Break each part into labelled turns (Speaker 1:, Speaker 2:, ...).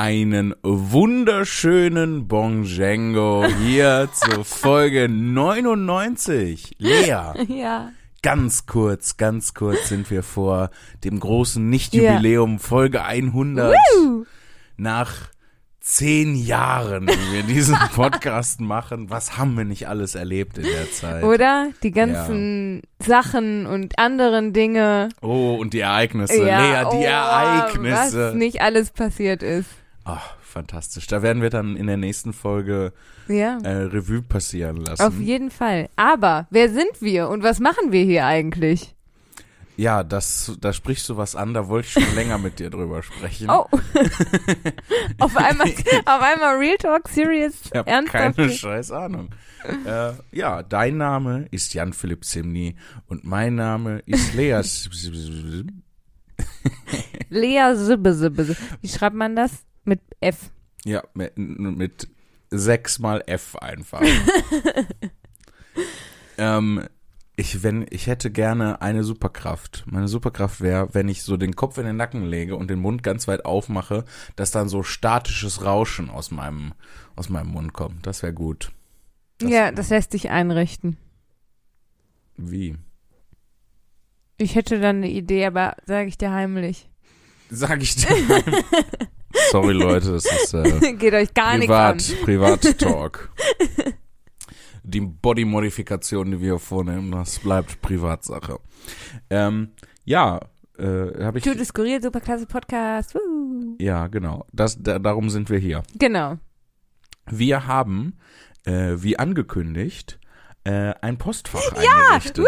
Speaker 1: Einen wunderschönen Bonjengo hier zur Folge 99. Lea,
Speaker 2: Ja.
Speaker 1: ganz kurz, ganz kurz sind wir vor dem großen Nicht-Jubiläum Folge 100
Speaker 2: Uh,
Speaker 1: nach zehn Jahren, wie wir diesen Podcast machen. Was haben wir nicht alles erlebt in der Zeit?
Speaker 2: oder? Die ganzen Sachen und anderen Dinge.
Speaker 1: Oh, und die Ereignisse.
Speaker 2: ja,
Speaker 1: Lea, die
Speaker 2: oh,
Speaker 1: Ereignisse.
Speaker 2: Was nicht alles passiert ist.
Speaker 1: Ach, fantastisch. Da werden wir dann in der nächsten Folge
Speaker 2: Ja.
Speaker 1: äh, Revue passieren lassen.
Speaker 2: Auf jeden Fall. Aber wer sind wir und was machen wir hier eigentlich?
Speaker 1: ja, das, da sprichst du was an, da wollte ich schon länger mit dir drüber sprechen.
Speaker 2: Oh. auf einmal, auf einmal Real Talk, Serious,
Speaker 1: ich
Speaker 2: ernsthaft.
Speaker 1: keine scheiß Ahnung. äh, ja, dein Name ist Jan-Philipp Zimny und mein Name ist Lea.
Speaker 2: Lea Sibbe. Sibbe. Wie schreibt man das? Mit F.
Speaker 1: ja, mit, mit sechs mal F einfach. ähm, ich, wenn, ich hätte gerne eine Superkraft. Meine Superkraft wäre, wenn ich so den Kopf in den Nacken lege und den Mund ganz weit aufmache, dass dann so statisches Rauschen aus meinem, aus meinem Mund kommt. Das wäre gut. Das-
Speaker 2: ja, das lässt sich einrichten.
Speaker 1: Wie?
Speaker 2: Ich hätte dann eine Idee, aber sage ich dir heimlich.
Speaker 1: Sag ich dir. Sorry Leute, das ist äh,
Speaker 2: Geht euch gar nichts
Speaker 1: Privat. Privat-Talk. Die Body-Modifikation, die wir vornehmen, das bleibt Privatsache. Ähm, ja, äh, habe ich.
Speaker 2: Cute, skurril, superklasse Podcast. Woo.
Speaker 1: Ja, genau. Das, da, darum sind wir hier.
Speaker 2: Genau.
Speaker 1: Wir haben, äh, wie angekündigt, äh, ein Postfach eingerichtet.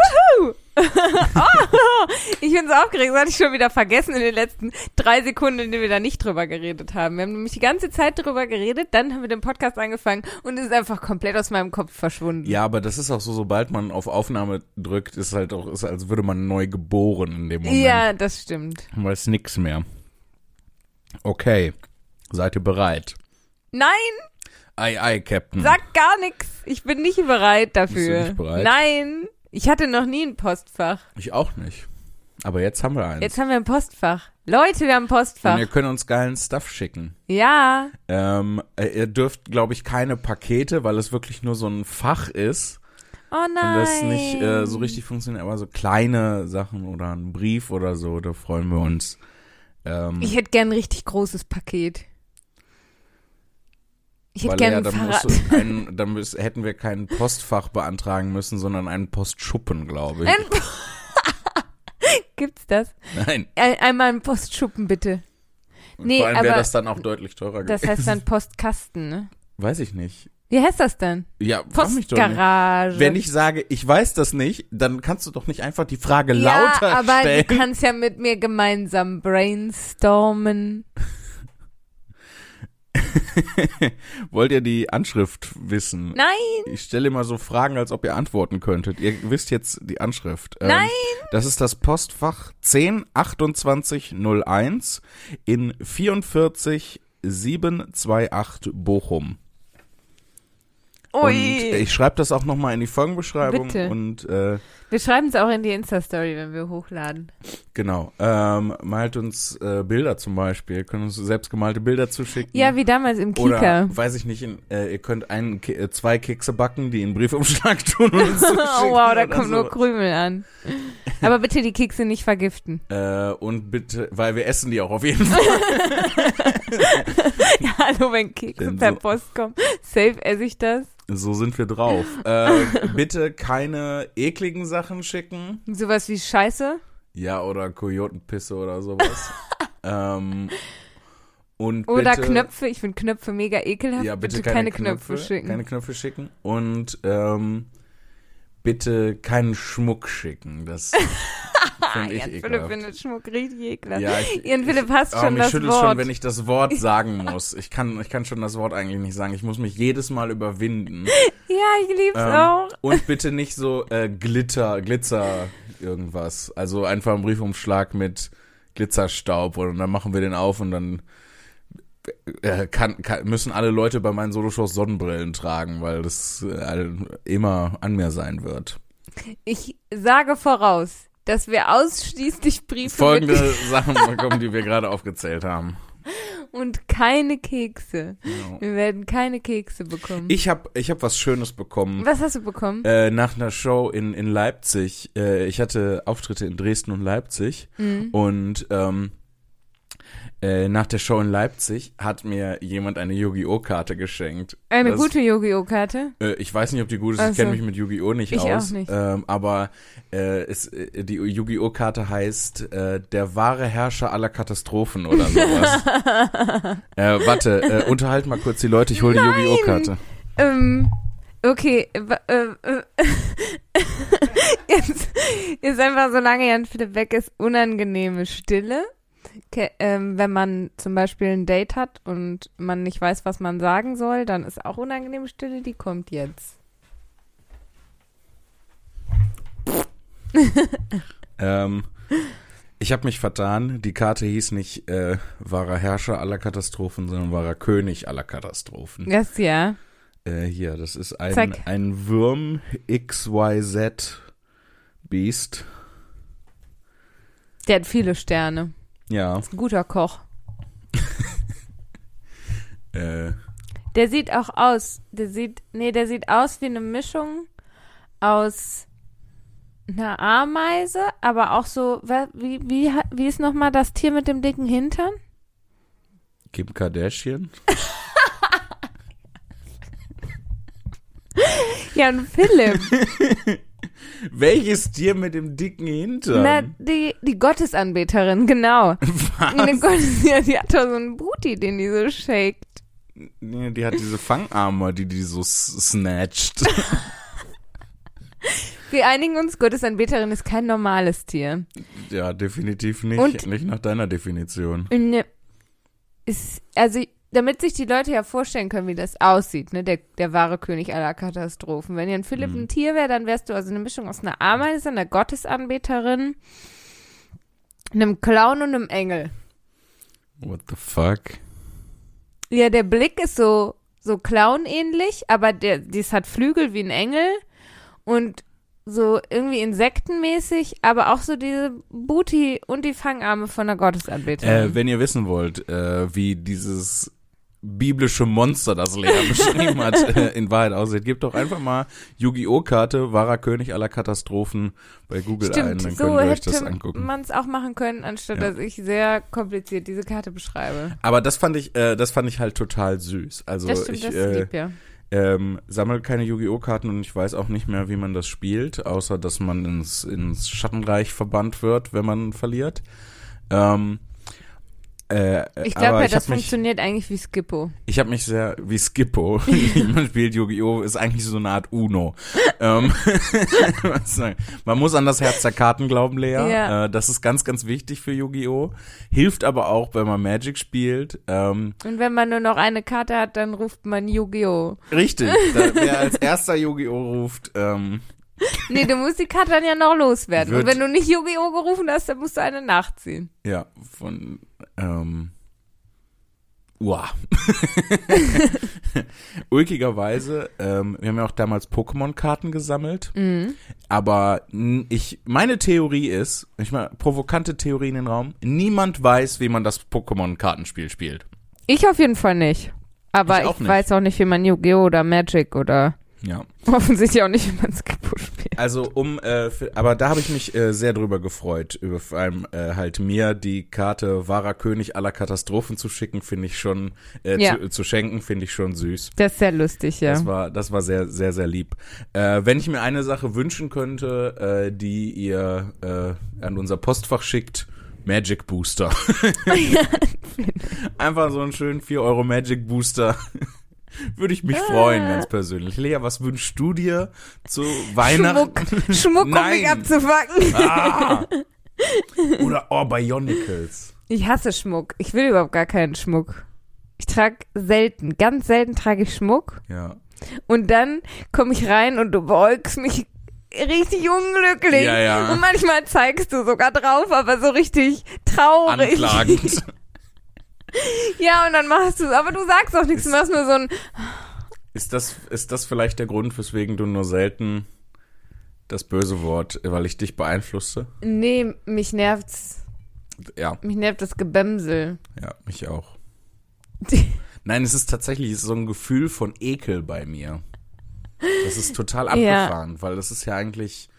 Speaker 2: Oh, ich bin so aufgeregt, das hatte ich schon wieder vergessen in den letzten drei Sekunden, in denen wir da nicht drüber geredet haben. Wir haben nämlich die ganze Zeit drüber geredet, dann haben wir den Podcast angefangen und es ist einfach komplett aus meinem Kopf verschwunden.
Speaker 1: Ja, aber das ist auch so, sobald man auf Aufnahme drückt, ist halt auch, ist, als würde man neu geboren in dem Moment.
Speaker 2: Ja, das stimmt.
Speaker 1: Man weiß nix mehr. Okay. Seid ihr bereit?
Speaker 2: Nein,
Speaker 1: Ei, ei, Captain.
Speaker 2: sag gar nichts. Ich bin nicht bereit dafür.
Speaker 1: Bist du nicht bereit?
Speaker 2: Nein, ich hatte noch nie ein Postfach.
Speaker 1: Ich auch nicht. Aber jetzt haben wir eins.
Speaker 2: Jetzt haben wir ein Postfach. Leute, wir haben ein Postfach.
Speaker 1: Und ihr könnt uns geilen Stuff schicken.
Speaker 2: Ja,
Speaker 1: Ähm, äh, ihr dürft, glaube ich, keine Pakete, weil es wirklich nur so ein Fach ist
Speaker 2: oh
Speaker 1: und
Speaker 2: nein.
Speaker 1: das nicht äh, so richtig funktioniert. Aber so kleine Sachen oder ein Brief oder so, da freuen wir uns. Ähm,
Speaker 2: Ich hätte gern ein richtig großes Paket. Ich hätte
Speaker 1: weil
Speaker 2: gern
Speaker 1: ja, dann, musst dann müß, hätten wir kein Postfach beantragen müssen, sondern einen Postschuppen, glaube ich.
Speaker 2: Ein Gibt's das?
Speaker 1: Nein.
Speaker 2: Ein, einmal ein Postschuppen, bitte. Nee,
Speaker 1: Vor allem wäre
Speaker 2: aber
Speaker 1: das dann auch deutlich teurer
Speaker 2: Das
Speaker 1: gewesen.
Speaker 2: heißt dann Postkasten, ne?
Speaker 1: Weiß ich nicht.
Speaker 2: Wie heißt das denn?
Speaker 1: Ja.
Speaker 2: Postgarage.
Speaker 1: Wenn ich sage, ich weiß das nicht, dann kannst du doch nicht einfach die Frage
Speaker 2: ja,
Speaker 1: lauter
Speaker 2: aber
Speaker 1: stellen.
Speaker 2: du kannst ja mit mir gemeinsam brainstormen.
Speaker 1: Wollt ihr die Anschrift wissen?
Speaker 2: Nein,
Speaker 1: Ich stelle immer so Fragen, als ob ihr antworten könntet. Ihr wisst jetzt die Anschrift. Ähm,
Speaker 2: Nein!
Speaker 1: Das ist das Postfach 102801 in 44728 Bochum. Und
Speaker 2: ui.
Speaker 1: ich schreibe das auch nochmal in die Folgenbeschreibung.
Speaker 2: Bitte.
Speaker 1: Und äh,
Speaker 2: wir schreiben es auch in die Insta-Story, wenn wir hochladen.
Speaker 1: genau, ähm, malt uns äh, Bilder zum Beispiel. Ihr könnt uns selbstgemalte Bilder zuschicken.
Speaker 2: Ja, wie damals im Kika.
Speaker 1: Oder weiß ich nicht, in, äh, ihr könnt einen, äh, zwei Kekse backen, die in Briefumschlag tun und uns
Speaker 2: oh wow, da kommt nur
Speaker 1: so.
Speaker 2: Krümel an. Aber bitte die Kekse nicht vergiften.
Speaker 1: Äh, und bitte, weil wir essen die auch auf jeden Fall.
Speaker 2: Ja, hallo, wenn Kekse
Speaker 1: Denn
Speaker 2: per
Speaker 1: so-
Speaker 2: Post kommen. Safe esse ich das.
Speaker 1: So sind wir drauf. Äh, bitte keine ekligen Sachen schicken.
Speaker 2: Sowas wie Scheiße.
Speaker 1: Ja, oder Kojotenpisse oder sowas. ähm, und
Speaker 2: Oder
Speaker 1: bitte,
Speaker 2: Knöpfe. Ich finde Knöpfe mega ekelhaft.
Speaker 1: Ja, bitte,
Speaker 2: keine,
Speaker 1: keine,
Speaker 2: Knöpfe, schicken.
Speaker 1: Keine Knöpfe schicken. Und ähm, bitte keinen Schmuck schicken. Das finde ich
Speaker 2: Jan Philipp
Speaker 1: ekelhaft.
Speaker 2: findet Schmuck richtig ekelhaft.
Speaker 1: Ja, ich,
Speaker 2: Jan Philipp hasst
Speaker 1: Oh,
Speaker 2: schon
Speaker 1: mich
Speaker 2: das
Speaker 1: schüttelt
Speaker 2: Wort.
Speaker 1: schon, wenn ich das Wort sagen muss. Ich kann, ich kann schon das Wort eigentlich nicht sagen. Ich muss mich jedes Mal überwinden.
Speaker 2: ja, ich lieb's
Speaker 1: Ähm,
Speaker 2: auch.
Speaker 1: Und bitte nicht so äh, Glitter, Glitzer, irgendwas. Also einfach ein Briefumschlag mit Glitzerstaub und dann machen wir den auf und dann äh, kann, kann, müssen alle Leute bei meinen Soloshows Sonnenbrillen tragen, weil das äh, immer an mir sein wird.
Speaker 2: Ich sage voraus, dass wir ausschließlich Briefe
Speaker 1: Folgende Sachen bekommen, die wir gerade aufgezählt haben.
Speaker 2: Und keine Kekse.
Speaker 1: Ja.
Speaker 2: Wir werden keine Kekse bekommen.
Speaker 1: Ich habe ich hab was Schönes bekommen.
Speaker 2: Was hast du bekommen?
Speaker 1: Äh, nach einer Show in, in Leipzig. Äh, ich hatte Auftritte in Dresden und Leipzig.
Speaker 2: Mhm.
Speaker 1: Und ähm, äh, nach der Show in Leipzig hat mir jemand eine Yu-Gi-Oh! Karte geschenkt.
Speaker 2: Eine
Speaker 1: das-
Speaker 2: gute Yu-Gi-Oh! Karte?
Speaker 1: Äh, ich weiß nicht, ob die gut ist.
Speaker 2: Ach
Speaker 1: Ich kenne mich mit Yu-Gi-Oh! nicht
Speaker 2: Ich auch
Speaker 1: aus.
Speaker 2: nicht.
Speaker 1: Ähm, aber äh, es, äh, die Yu-Gi-Oh! Karte heißt äh, der wahre Herrscher aller Katastrophen oder sowas. äh, warte, unterhalt mal kurz die Leute. Ich hole die! Yu-Gi-Oh! Karte.
Speaker 2: Ähm, okay. Äh, äh, jetzt ist einfach, solange Jan Philipp weg ist, unangenehme Stille. Ke ähm, wenn man zum Beispiel ein Date hat und man nicht weiß, was man sagen soll, dann ist auch unangenehme Stille, die kommt jetzt.
Speaker 1: Ähm, ich habe mich vertan. Die Karte hieß nicht äh, wahrer Herrscher aller Katastrophen, sondern wahrer König aller Katastrophen.
Speaker 2: Das ja.
Speaker 1: Äh, hier, das ist ein,
Speaker 2: Zack.
Speaker 1: ein Würm XYZ Beast.
Speaker 2: Der hat viele Sterne.
Speaker 1: Ja,
Speaker 2: Ist ein guter Koch.
Speaker 1: äh,
Speaker 2: Der sieht auch aus. Der sieht, nee, der sieht aus wie eine Mischung aus einer Ameise, aber auch so, wie, wie, wie ist nochmal das Tier mit dem dicken Hintern?
Speaker 1: Kim Kardashian.
Speaker 2: Ja, und Philipp.
Speaker 1: Welches Tier mit dem dicken Hintern?
Speaker 2: Na, die, die Gottesanbeterin, genau. Die, Gottes, ja, die hat doch so einen Booty, den die so shakt.
Speaker 1: Nee, die hat diese Fangarme, die die so snatcht.
Speaker 2: Wir einigen uns, Gottesanbeterin ist kein normales Tier.
Speaker 1: ja, definitiv nicht.
Speaker 2: Und-
Speaker 1: nicht nach deiner Definition.
Speaker 2: Ne, ist, also, damit sich die Leute ja vorstellen können, wie das aussieht, ne, der, der wahre König aller Katastrophen. Wenn ihr ein Philipp
Speaker 1: Mhm.
Speaker 2: ein Tier wäre, dann wärst du also eine Mischung aus einer Ameise, einer Gottesanbeterin, einem Clown und einem Engel.
Speaker 1: What the fuck?
Speaker 2: Ja, der Blick ist so, so Clown-ähnlich, aber der, dies hat Flügel wie ein Engel und so irgendwie insektenmäßig, aber auch so diese Booty und die Fangarme von der Gottesanbeterin.
Speaker 1: Äh, wenn ihr wissen wollt, äh, wie dieses biblische Monster, das Lea beschrieben hat, äh, in Wahrheit aussieht, gebt doch einfach mal Yu-Gi-Oh! Karte, wahrer König aller Katastrophen bei Google ein,
Speaker 2: Stimmt,
Speaker 1: dann
Speaker 2: so
Speaker 1: könnt ihr euch das angucken.
Speaker 2: man es auch machen können, anstatt
Speaker 1: Ja.
Speaker 2: dass ich sehr kompliziert diese Karte beschreibe.
Speaker 1: Aber das fand ich, äh, das fand ich halt total süß. Also
Speaker 2: das stimmt,
Speaker 1: ich
Speaker 2: das
Speaker 1: äh,
Speaker 2: lieb, ja.
Speaker 1: ähm, sammle keine Yu-Gi-Oh! Karten und ich weiß auch nicht mehr, wie man das spielt, außer dass man ins, ins Schattenreich verbannt wird, wenn man verliert. Ähm, äh,
Speaker 2: Ich glaube ja, das
Speaker 1: mich,
Speaker 2: funktioniert eigentlich wie Skippo.
Speaker 1: Ich habe mich sehr, wie Skippo, man spielt Yu-Gi-Oh! ist eigentlich so eine Art Uno. ähm, man muss an das Herz der Karten glauben, Lea.
Speaker 2: Ja.
Speaker 1: Äh, das ist ganz, ganz wichtig für Yu-Gi-Oh! Hilft aber auch, wenn man Magic spielt. Ähm,
Speaker 2: Und wenn man nur noch eine Karte hat, dann ruft man Yu-Gi-Oh!
Speaker 1: richtig, da, wer als erster Yu-Gi-Oh! ruft, ähm,
Speaker 2: Nee, du musst die Karte dann ja noch loswerden.
Speaker 1: Wird-
Speaker 2: Und wenn du nicht Yu-Gi-Oh! gerufen hast, dann musst du eine nachziehen.
Speaker 1: ja, von, ähm, Uah. Ulkigerweise, ähm, wir haben ja auch damals Pokémon-Karten gesammelt.
Speaker 2: Mhm.
Speaker 1: Aber ich, meine Theorie ist, ich mal provokante Theorie in den Raum, niemand weiß, wie man das Pokémon-Kartenspiel spielt.
Speaker 2: Ich auf jeden Fall nicht. Aber
Speaker 1: Ich
Speaker 2: ich,
Speaker 1: nicht.
Speaker 2: weiß auch nicht, wie man Yu-Gi-Oh! oder Magic oder
Speaker 1: Ja.
Speaker 2: offensichtlich auch nicht, wie man Skippo spielt.
Speaker 1: Also um, äh, für, aber da habe ich mich äh, sehr drüber gefreut, über vor allem äh, halt mir die Karte wahrer König aller Katastrophen zu schicken, finde ich schon, äh,
Speaker 2: Ja.
Speaker 1: zu, zu schenken, finde ich schon süß.
Speaker 2: Das ist sehr lustig, ja.
Speaker 1: Das war, das war sehr, sehr, sehr lieb. Äh, wenn ich mir eine Sache wünschen könnte, äh, die ihr äh, an unser Postfach schickt, Magic Booster. Einfach so einen schönen 4 Euro Magic Booster. Würde ich mich freuen, ganz persönlich. Lea, was wünschst du dir zu Weihnachten?
Speaker 2: Schmuck, Schmuck um mich abzufacken.
Speaker 1: Ah! Oder oh, Bionicles.
Speaker 2: Ich hasse Schmuck. Ich will überhaupt gar keinen Schmuck. Ich trage selten, ganz selten trage ich Schmuck.
Speaker 1: Ja.
Speaker 2: Und dann komme ich rein und du beäugst mich richtig unglücklich.
Speaker 1: Ja, ja.
Speaker 2: Und manchmal zeigst du sogar drauf, aber so richtig traurig.
Speaker 1: Anklagend.
Speaker 2: Ja, und dann machst du aber du sagst auch nichts, du machst nur so ein,
Speaker 1: Ist das, ist das vielleicht der Grund, weswegen du nur selten das böse Wort, weil ich dich beeinflusste?
Speaker 2: nee, mich nervt's.
Speaker 1: Ja,
Speaker 2: Mich nervt das Gebämsel.
Speaker 1: ja, mich auch. Nein, es ist tatsächlich so ein Gefühl von Ekel bei mir. Das ist total
Speaker 2: Ja.
Speaker 1: abgefahren, weil das ist ja eigentlich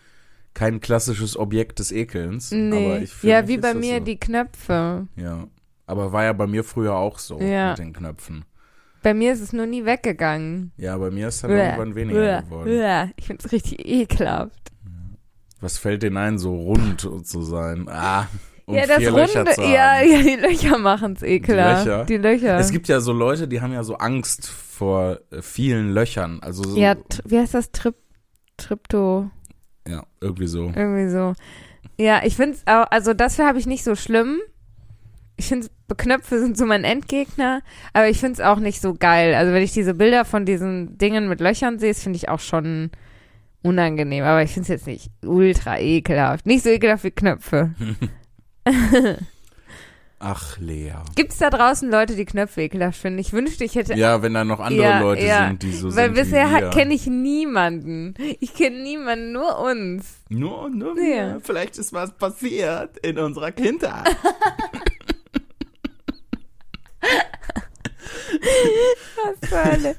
Speaker 1: kein klassisches Objekt des Ekelns.
Speaker 2: Nee. Ja, wie
Speaker 1: ist
Speaker 2: bei mir
Speaker 1: so.
Speaker 2: die Knöpfe.
Speaker 1: Ja. Aber war ja bei mir früher auch so
Speaker 2: Ja.
Speaker 1: mit den Knöpfen.
Speaker 2: Bei mir ist es nur nie weggegangen.
Speaker 1: Ja, bei mir ist dann
Speaker 2: Uah,
Speaker 1: irgendwann weniger
Speaker 2: uah,
Speaker 1: geworden.
Speaker 2: uah. Ich finde es richtig ekelhaft.
Speaker 1: Was fällt denen ein, so rund zu sein? Ah, und
Speaker 2: ja, das
Speaker 1: vier
Speaker 2: Runde,
Speaker 1: Löcher zu haben.
Speaker 2: ja, ja, die Löcher machen es ekelhaft.
Speaker 1: Löcher?
Speaker 2: Die Löcher.
Speaker 1: Es gibt ja so Leute, die haben ja so Angst vor äh, vielen Löchern. Also so,
Speaker 2: ja, wie heißt das? Trip, Tripto,
Speaker 1: ja, irgendwie so.
Speaker 2: irgendwie so. Ja, ich finde es auch, also dafür habe ich nicht so schlimm. Ich finde, Beknöpfe sind so mein Endgegner, aber ich finde es auch nicht so geil. Also wenn ich diese Bilder von diesen Dingen mit Löchern sehe, finde ich auch schon unangenehm. Aber ich finde es jetzt nicht ultra ekelhaft. Nicht so ekelhaft wie Knöpfe.
Speaker 1: Ach, Lea.
Speaker 2: Gibt es da draußen Leute, die Knöpfe ekelhaft finden? Ich wünschte, ich hätte
Speaker 1: Ja, wenn da noch andere
Speaker 2: Ja,
Speaker 1: Leute
Speaker 2: ja.
Speaker 1: sind, die so
Speaker 2: Weil
Speaker 1: sind
Speaker 2: bisher
Speaker 1: wie wir.
Speaker 2: kenne ich niemanden. Ich kenne niemanden, nur uns.
Speaker 1: Nur, nur
Speaker 2: Ja.
Speaker 1: wir. Vielleicht ist was passiert in unserer Kindheit.
Speaker 2: Was für eine.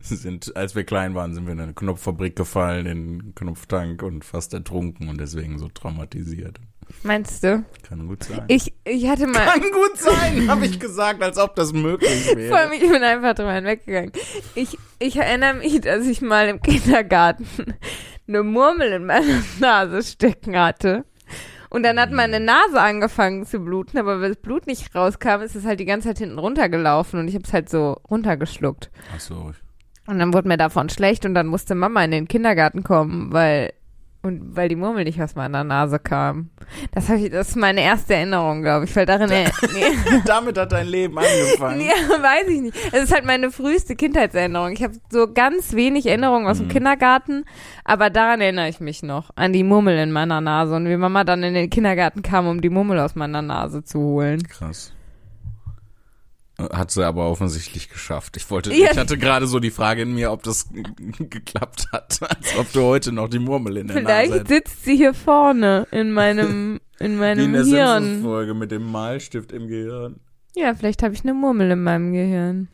Speaker 1: sind, als wir klein waren, sind wir in eine Knopffabrik gefallen, in einen Knopftank und fast ertrunken und deswegen so traumatisiert.
Speaker 2: Meinst du?
Speaker 1: Kann gut sein.
Speaker 2: Ich, ich hatte mal.
Speaker 1: Kann gut sein, habe ich gesagt, als ob das möglich
Speaker 2: Vor
Speaker 1: wäre.
Speaker 2: allem, ich bin einfach drüber hinweggegangen. Ich, ich erinnere mich, dass ich mal im Kindergarten eine Murmel in meiner Nase stecken hatte. Und dann hat meine Nase angefangen zu bluten, aber weil das Blut nicht rauskam, ist es halt die ganze Zeit hinten runtergelaufen und ich habe es halt so runtergeschluckt.
Speaker 1: Ach so.
Speaker 2: Und dann wurde mir davon schlecht und dann musste Mama in den Kindergarten kommen, weil und weil die Murmel nicht aus meiner Nase kam. Das, ich, das ist meine erste Erinnerung, glaube ich, weil darin er, nee,
Speaker 1: Damit hat dein Leben angefangen.
Speaker 2: nee, weiß ich nicht. Es ist halt meine früheste Kindheitserinnerung. Ich habe so ganz wenig Erinnerungen aus dem
Speaker 1: Mhm.
Speaker 2: Kindergarten, aber daran erinnere ich mich noch an die Murmel in meiner Nase und wie Mama dann in den Kindergarten kam, um die Murmel aus meiner Nase zu holen.
Speaker 1: Krass. Hat sie aber offensichtlich geschafft. Ich wollte,
Speaker 2: Ja.
Speaker 1: ich hatte gerade so die Frage in mir, ob das geklappt hat, als ob du heute noch die Murmel in der Nase
Speaker 2: Vielleicht sitzt sie hier vorne in meinem in
Speaker 1: Wie in
Speaker 2: meinem
Speaker 1: der
Speaker 2: Hirn.
Speaker 1: Simpsons-Folge mit dem Malstift im Gehirn.
Speaker 2: Ja, vielleicht habe ich eine Murmel in meinem Gehirn.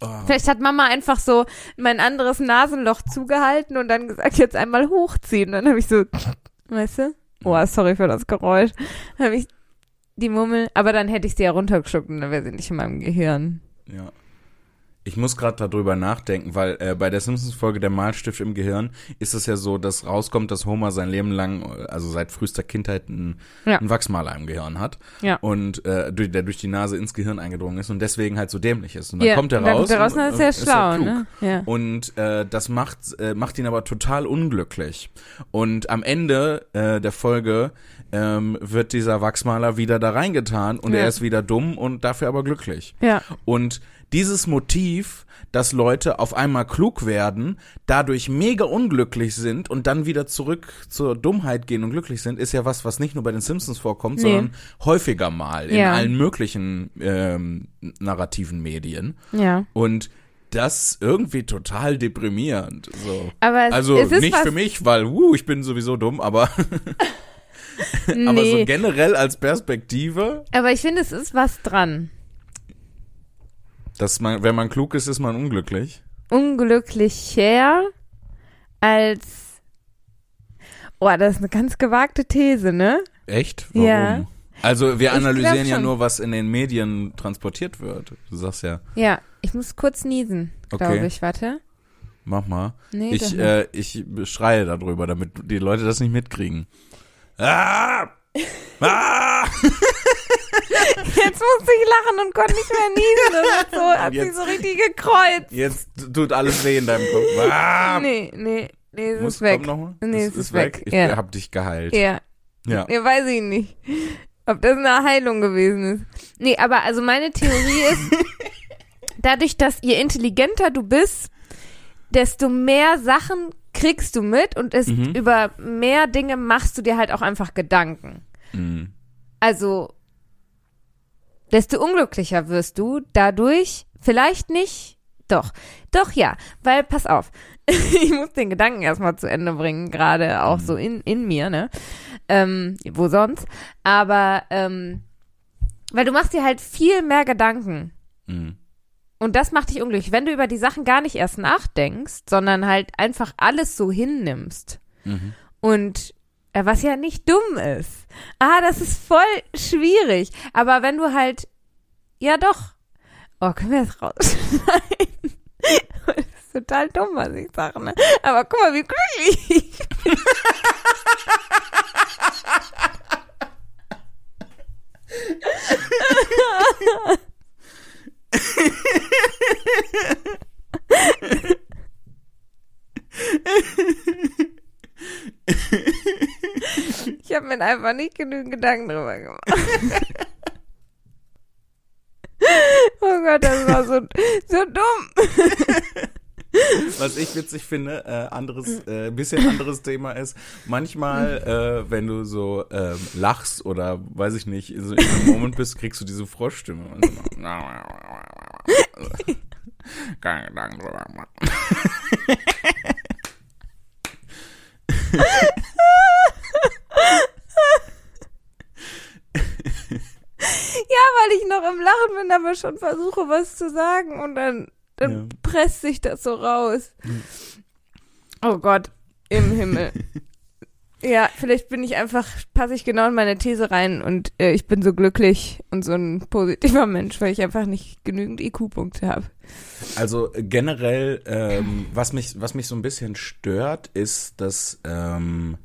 Speaker 1: Oh.
Speaker 2: Vielleicht hat Mama einfach so mein anderes Nasenloch zugehalten und dann gesagt, jetzt einmal hochziehen. Dann habe ich so, weißt du? Oh, sorry für das Geräusch. Dann habe ich die Murmel, aber dann hätte ich sie ja runtergeschluckt und dann wäre sie nicht in meinem Gehirn.
Speaker 1: Ja. Ich muss gerade darüber nachdenken, weil äh, bei der Simpsons-Folge der Malstift im Gehirn ist es ja so, dass rauskommt, dass Homer sein Leben lang, äh, also seit frühester Kindheit, einen,
Speaker 2: Ja.
Speaker 1: einen Wachsmaler im Gehirn hat.
Speaker 2: Ja.
Speaker 1: Und äh, durch, der durch die Nase ins Gehirn eingedrungen ist und deswegen halt so dämlich ist. Und dann
Speaker 2: ja,
Speaker 1: kommt er
Speaker 2: und dann
Speaker 1: raus.
Speaker 2: Kommt er raus
Speaker 1: und,
Speaker 2: dann ist er schlau,
Speaker 1: klug.
Speaker 2: ne? Ja.
Speaker 1: Und äh, das macht, äh, macht ihn aber total unglücklich. Und am Ende äh, der Folge ähm, wird dieser Wachsmaler wieder da reingetan und
Speaker 2: Ja.
Speaker 1: er ist wieder dumm und dafür aber glücklich.
Speaker 2: Ja.
Speaker 1: Und dieses Motiv, dass Leute auf einmal klug werden, dadurch mega unglücklich sind und dann wieder zurück zur Dummheit gehen und glücklich sind, ist ja was, was nicht nur bei den Simpsons vorkommt,
Speaker 2: Nee.
Speaker 1: sondern häufiger mal in
Speaker 2: Ja.
Speaker 1: allen möglichen ähm, narrativen Medien.
Speaker 2: Ja.
Speaker 1: Und das irgendwie total deprimierend. So.
Speaker 2: Aber es,
Speaker 1: Also nicht für mich, weil uh, ich bin sowieso dumm, aber,
Speaker 2: Nee,
Speaker 1: aber so generell als Perspektive,
Speaker 2: aber ich finde, es ist was dran.
Speaker 1: Dass man, wenn man klug ist, ist man unglücklich.
Speaker 2: Unglücklicher als Oh, das ist eine ganz gewagte These, ne?
Speaker 1: Echt? Warum?
Speaker 2: Ja.
Speaker 1: Also wir analysieren ja nur, was in den Medien transportiert wird. Du sagst ja,
Speaker 2: Ja, ich muss kurz niesen,
Speaker 1: Okay.
Speaker 2: glaube ich. Warte.
Speaker 1: mach mal.
Speaker 2: Nee,
Speaker 1: Ich, äh, ich schreie darüber, damit die Leute das nicht mitkriegen. Ah! Ah!
Speaker 2: Jetzt musste ich lachen und konnte nicht mehr niesen. Das hat, so, hat sich
Speaker 1: Jetzt-
Speaker 2: so richtig gekreuzt.
Speaker 1: Jetzt tut alles weh in deinem Kopf. Ah!
Speaker 2: Nee, nee, nee, es
Speaker 1: Muss,
Speaker 2: ist weg. Nee,
Speaker 1: es
Speaker 2: es ist weg.
Speaker 1: Ich
Speaker 2: Ja.
Speaker 1: hab dich geheilt.
Speaker 2: Ja,
Speaker 1: Ja.
Speaker 2: ja, weiß ich nicht. Ob das eine Heilung gewesen ist. Nee, aber also meine Theorie ist, dadurch, dass je intelligenter du bist, desto mehr Sachen kriegst du mit und es
Speaker 1: Mhm.
Speaker 2: über mehr Dinge machst du dir halt auch einfach Gedanken.
Speaker 1: Mhm.
Speaker 2: Also, desto unglücklicher wirst du dadurch. Vielleicht nicht. Doch. Doch, ja. Weil, pass auf. ich muss den Gedanken erstmal zu Ende bringen, gerade auch so in, in mir, ne? Ähm, wo sonst? Aber, ähm, Weil du machst dir halt viel mehr Gedanken.
Speaker 1: Mhm.
Speaker 2: Und das macht dich unglücklich, wenn du über die Sachen gar nicht erst nachdenkst, sondern halt einfach alles so hinnimmst.
Speaker 1: Mhm.
Speaker 2: Und äh, was ja nicht dumm ist. Ah, das ist voll schwierig. Aber wenn du halt, ja doch. Oh, können wir das rausschneiden? Das ist total dumm, was ich sage, ne? Aber guck mal, wie glücklich mir einfach nicht genügend Gedanken drüber gemacht. Oh Gott, das war so, so dumm.
Speaker 1: Was ich witzig finde, äh, anderes, äh, bisschen anderes Thema ist, manchmal, äh, wenn du so ähm, lachst oder weiß ich nicht, so in einem Moment bist, kriegst du diese Froschstimme. Und so, Keine Gedanken drüber machen.
Speaker 2: Ja, weil ich noch im Lachen bin, aber schon versuche, was zu sagen und dann, dann
Speaker 1: Ja.
Speaker 2: presst sich das so raus. Oh Gott, im Himmel. ja, vielleicht bin ich einfach, passe ich genau in meine These rein und äh, ich bin so glücklich und so ein positiver Mensch, weil ich einfach nicht genügend IQ-Punkte habe.
Speaker 1: Also generell, ähm, was mich, was mich so ein bisschen stört, ist, dass ähm,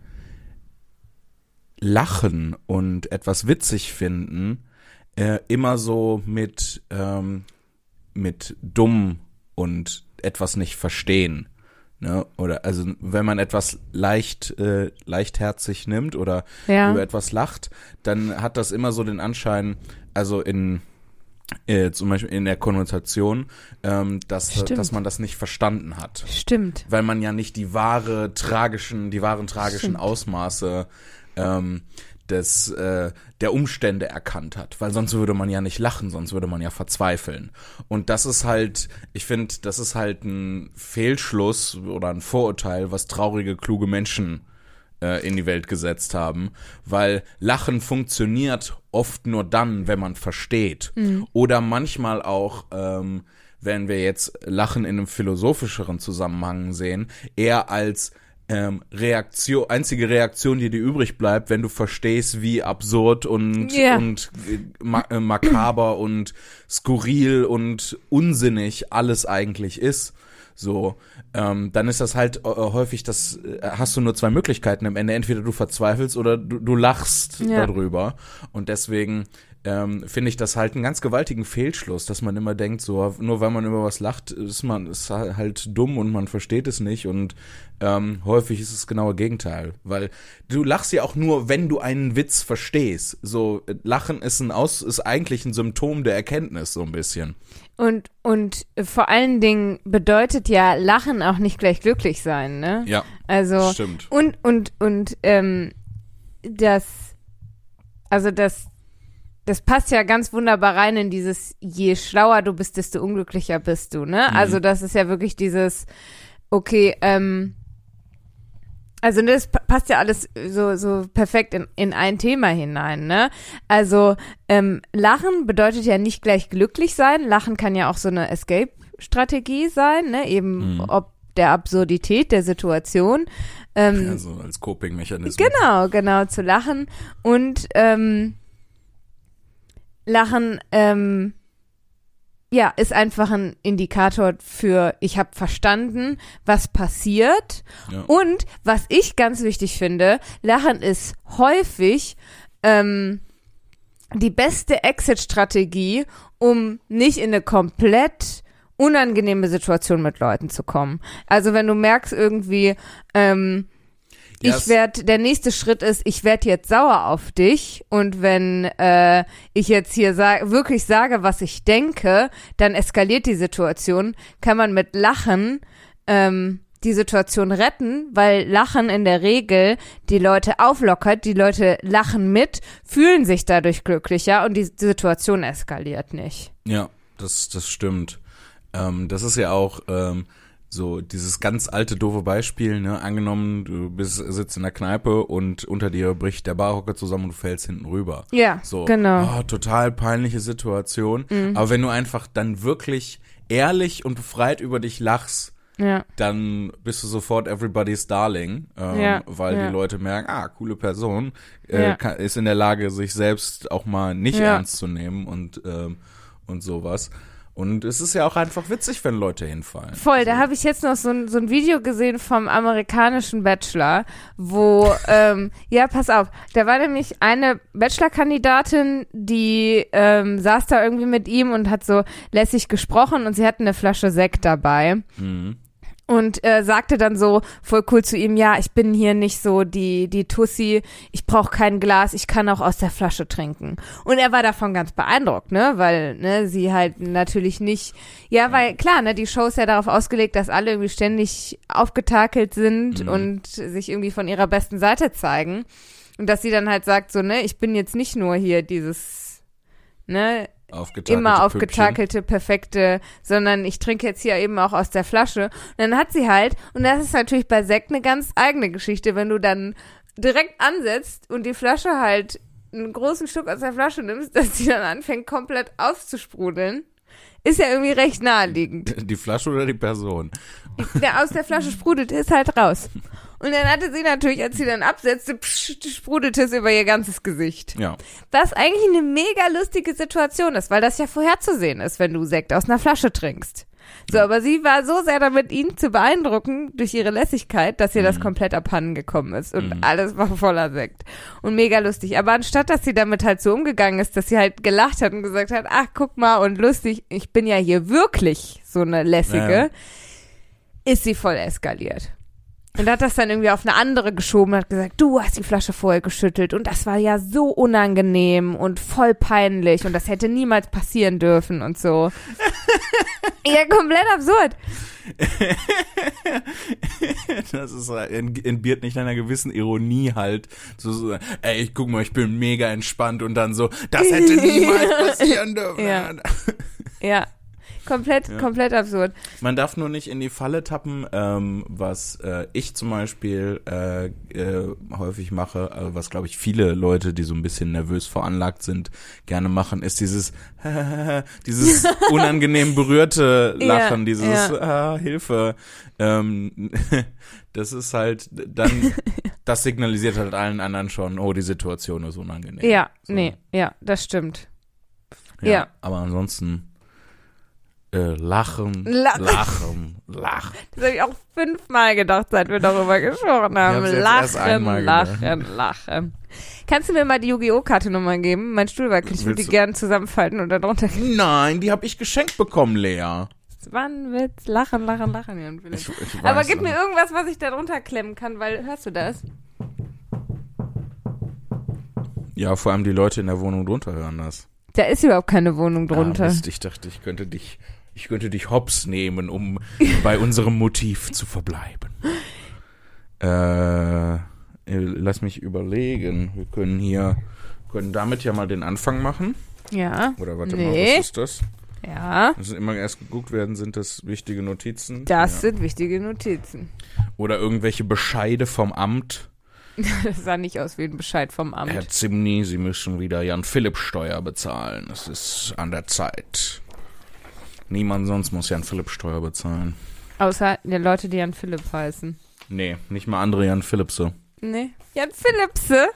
Speaker 1: Lachen und etwas witzig finden äh, immer so mit ähm, mit dumm und etwas nicht verstehen. Ne? Oder also wenn man etwas leicht äh, leichtherzig nimmt oder
Speaker 2: Ja.
Speaker 1: über etwas lacht, dann hat das immer so den Anschein, also in äh, zum Beispiel in der Konnotation, ähm, dass,
Speaker 2: Stimmt.
Speaker 1: dass man das nicht verstanden hat.
Speaker 2: Stimmt.
Speaker 1: Weil man ja nicht die wahre tragischen, die wahren tragischen
Speaker 2: Stimmt.
Speaker 1: Ausmaße ähm, des, äh, der Umstände erkannt hat. Weil sonst würde man ja nicht lachen, sonst würde man ja verzweifeln. Und das ist halt, ich finde, das ist halt ein Fehlschluss oder ein Vorurteil, was traurige, kluge Menschen äh, in die Welt gesetzt haben, weil Lachen funktioniert oft nur dann, wenn man versteht. Oder manchmal auch, ähm, wenn wir jetzt Lachen in einem philosophischeren Zusammenhang sehen, eher als ähm, Reaktion, einzige Reaktion, die dir übrig bleibt, wenn du verstehst, wie absurd und,
Speaker 2: Ja.
Speaker 1: und äh, ma äh, makaber und skurril und unsinnig alles eigentlich ist. So, ähm, dann ist das halt äh, häufig, das äh, hast du nur zwei Möglichkeiten am Ende. Entweder du verzweifelst oder du, du lachst
Speaker 2: Ja.
Speaker 1: darüber. Und deswegen ähm, finde ich das halt einen ganz gewaltigen Fehlschluss, dass man immer denkt, so nur weil man über was lacht, ist man ist halt dumm und man versteht es nicht. Und ähm, häufig ist es das genaue Gegenteil, weil du lachst ja auch nur, wenn du einen Witz verstehst. So Lachen ist ein Aus, ist eigentlich ein Symptom der Erkenntnis so ein bisschen.
Speaker 2: Und, und vor allen Dingen bedeutet ja Lachen auch nicht gleich glücklich sein, ne?
Speaker 1: Ja,
Speaker 2: Also,
Speaker 1: stimmt.
Speaker 2: Und, und, und, ähm, das, also das, das passt ja ganz wunderbar rein in dieses, je schlauer du bist, desto unglücklicher bist du, ne? Also das ist ja wirklich dieses, okay, ähm, also das pa- passt ja alles so, so perfekt in, in ein Thema hinein, ne? Also ähm, Lachen bedeutet ja nicht gleich glücklich sein. Lachen kann ja auch so eine Escape-Strategie sein, ne? Eben
Speaker 1: Mhm.
Speaker 2: ob der Absurdität der Situation. Ähm,
Speaker 1: Also als Coping-Mechanismus.
Speaker 2: Genau, genau, zu lachen. Und ähm, Lachen, ähm, ja, ist einfach ein Indikator für, ich habe verstanden, was passiert.
Speaker 1: Ja.
Speaker 2: Und was ich ganz wichtig finde, Lachen ist häufig ähm, die beste Exit-Strategie, um nicht in eine komplett unangenehme Situation mit Leuten zu kommen. Also wenn du merkst irgendwie, ähm,
Speaker 1: Ja,
Speaker 2: ich werde, der nächste Schritt ist, ich werde jetzt sauer auf dich und wenn äh, ich jetzt hier sag, wirklich sage, was ich denke, dann eskaliert die Situation, kann man mit Lachen ähm, die Situation retten, weil Lachen in der Regel die Leute auflockert, die Leute lachen mit, fühlen sich dadurch glücklicher und die Situation eskaliert nicht.
Speaker 1: Ja, das, das stimmt. Ähm, das ist ja auch ähm, so dieses ganz alte doofe Beispiel, ne? Angenommen, du bist sitzt in der Kneipe und unter dir bricht der Barhocker zusammen und du fällst hinten rüber.
Speaker 2: Ja,
Speaker 1: So,
Speaker 2: genau.
Speaker 1: oh, total peinliche Situation. Aber wenn du einfach dann wirklich ehrlich und befreit über dich lachst,
Speaker 2: Ja,
Speaker 1: dann bist du sofort everybody's darling, ähm,
Speaker 2: Ja,
Speaker 1: weil
Speaker 2: ja.
Speaker 1: die Leute merken, ah, coole Person, äh, kann, ist in der Lage, sich selbst auch mal nicht ernst zu nehmen und ähm, und sowas. Und es ist ja auch einfach witzig, wenn Leute hinfallen.
Speaker 2: voll. Da habe ich jetzt noch so ein, so ein Video gesehen vom amerikanischen Bachelor, wo, ähm, ja, pass auf, da war nämlich eine Bachelor-Kandidatin, die ähm, saß da irgendwie mit ihm und hat so lässig gesprochen und sie hatten eine Flasche Sekt dabei.
Speaker 1: Mhm.
Speaker 2: Und äh, sagte dann so voll cool zu ihm, ja, ich bin hier nicht so die die Tussi, ich brauche kein Glas, ich kann auch aus der Flasche trinken. Und er war davon ganz beeindruckt, ne, weil ne, sie halt natürlich nicht, ja, weil klar, ne, die Show ist ja darauf ausgelegt, dass alle irgendwie ständig aufgetakelt sind
Speaker 1: Mhm.
Speaker 2: und sich irgendwie von ihrer besten Seite zeigen. Und dass sie dann halt sagt so, ne, ich bin jetzt nicht nur hier dieses ne,
Speaker 1: Aufgetakelte
Speaker 2: immer
Speaker 1: Püppchen.
Speaker 2: aufgetakelte, perfekte, sondern ich trinke jetzt hier eben auch aus der Flasche. Und dann hat sie halt, und das ist natürlich bei Sekt eine ganz eigene Geschichte, wenn du dann direkt ansetzt und die Flasche halt einen großen Stück aus der Flasche nimmst, dass sie dann anfängt komplett auszusprudeln. Ist ja irgendwie recht naheliegend.
Speaker 1: Die Flasche oder die Person?
Speaker 2: Der aus der Flasche sprudelt, ist halt raus. Und dann hatte sie natürlich, als sie dann absetzte, psch, sprudelte es über ihr ganzes Gesicht.
Speaker 1: Ja.
Speaker 2: Was eigentlich eine mega lustige Situation ist, weil das ja vorherzusehen ist, wenn du Sekt aus einer Flasche trinkst. So, aber sie war so sehr damit, ihn zu beeindrucken durch ihre Lässigkeit, dass ihr das komplett abhanden gekommen ist und alles war voller Sekt und mega lustig. Aber anstatt, dass sie damit halt so umgegangen ist, dass sie halt gelacht hat und gesagt hat, ach, guck mal und lustig, ich bin ja hier wirklich so eine lässige,
Speaker 1: Ja.
Speaker 2: ist sie voll eskaliert. Und hat das dann irgendwie auf eine andere geschoben und hat gesagt, du hast die Flasche vorher geschüttelt und das war ja so unangenehm und voll peinlich und das hätte niemals passieren dürfen und so. ja, komplett absurd.
Speaker 1: Das ist ent- entbehrt nicht einer gewissen Ironie halt. So, so ey, ich guck mal, ich bin mega entspannt und dann so, das hätte niemals passieren dürfen.
Speaker 2: Ja. Ja. Komplett, komplett absurd.
Speaker 1: Man darf nur nicht in die Falle tappen, ähm, was äh, ich zum Beispiel äh, äh, häufig mache, äh, was glaube ich viele Leute, die so ein bisschen nervös veranlagt sind, gerne machen, ist dieses dieses unangenehm berührte Lachen,
Speaker 2: Ja,
Speaker 1: dieses ah, Hilfe. Ähm, das ist halt dann, das signalisiert halt allen anderen schon, oh, die Situation ist unangenehm.
Speaker 2: Ja,
Speaker 1: So.
Speaker 2: nee, ja, das stimmt.
Speaker 1: Ja,
Speaker 2: Ja.
Speaker 1: Aber ansonsten äh, lachen,
Speaker 2: La-
Speaker 1: lachen, lachen.
Speaker 2: Das habe ich auch fünfmal gedacht, seit wir darüber gesprochen haben. Lachen, lachen, lachen. Kannst du mir mal die Yu-Gi-Oh! Karte nochmal geben? Mein Stuhl wackelt. Ich würde die gerne zusammenfalten und da drunter.
Speaker 1: Nein, die habe ich geschenkt bekommen, Lea.
Speaker 2: Wann wird's lachen, lachen, lachen, Jan Philipp?
Speaker 1: Ich, ich
Speaker 2: Aber gib mir
Speaker 1: noch.
Speaker 2: irgendwas, was ich da drunter klemmen kann, weil, hörst du das?
Speaker 1: Ja, vor allem die Leute in der Wohnung drunter hören das.
Speaker 2: Da ist überhaupt keine Wohnung drunter.
Speaker 1: Ah, Mist, ich dachte, ich könnte dich, ich könnte dich hops nehmen, um bei unserem Motiv zu verbleiben. Äh, lass mich überlegen. Wir können hier, können damit ja mal den Anfang machen.
Speaker 2: ja.
Speaker 1: Oder warte mal,
Speaker 2: Nee.
Speaker 1: was ist das?
Speaker 2: Ja.
Speaker 1: Sind immer erst geguckt werden, sind das wichtige Notizen?
Speaker 2: Das
Speaker 1: ja.
Speaker 2: sind wichtige Notizen.
Speaker 1: Oder irgendwelche Bescheide vom Amt.
Speaker 2: Das sah nicht aus wie ein Bescheid vom Amt.
Speaker 1: Herr Zimny, Sie müssen wieder Jan-Philipp-Steuer bezahlen. Es ist an der Zeit. Niemand sonst muss Jan-Philipp-Steuer bezahlen.
Speaker 2: Außer die Leute, die Jan Philipp heißen.
Speaker 1: Nee, nicht mal andere Jan-Philippse.
Speaker 2: Nee. Jan Philippse?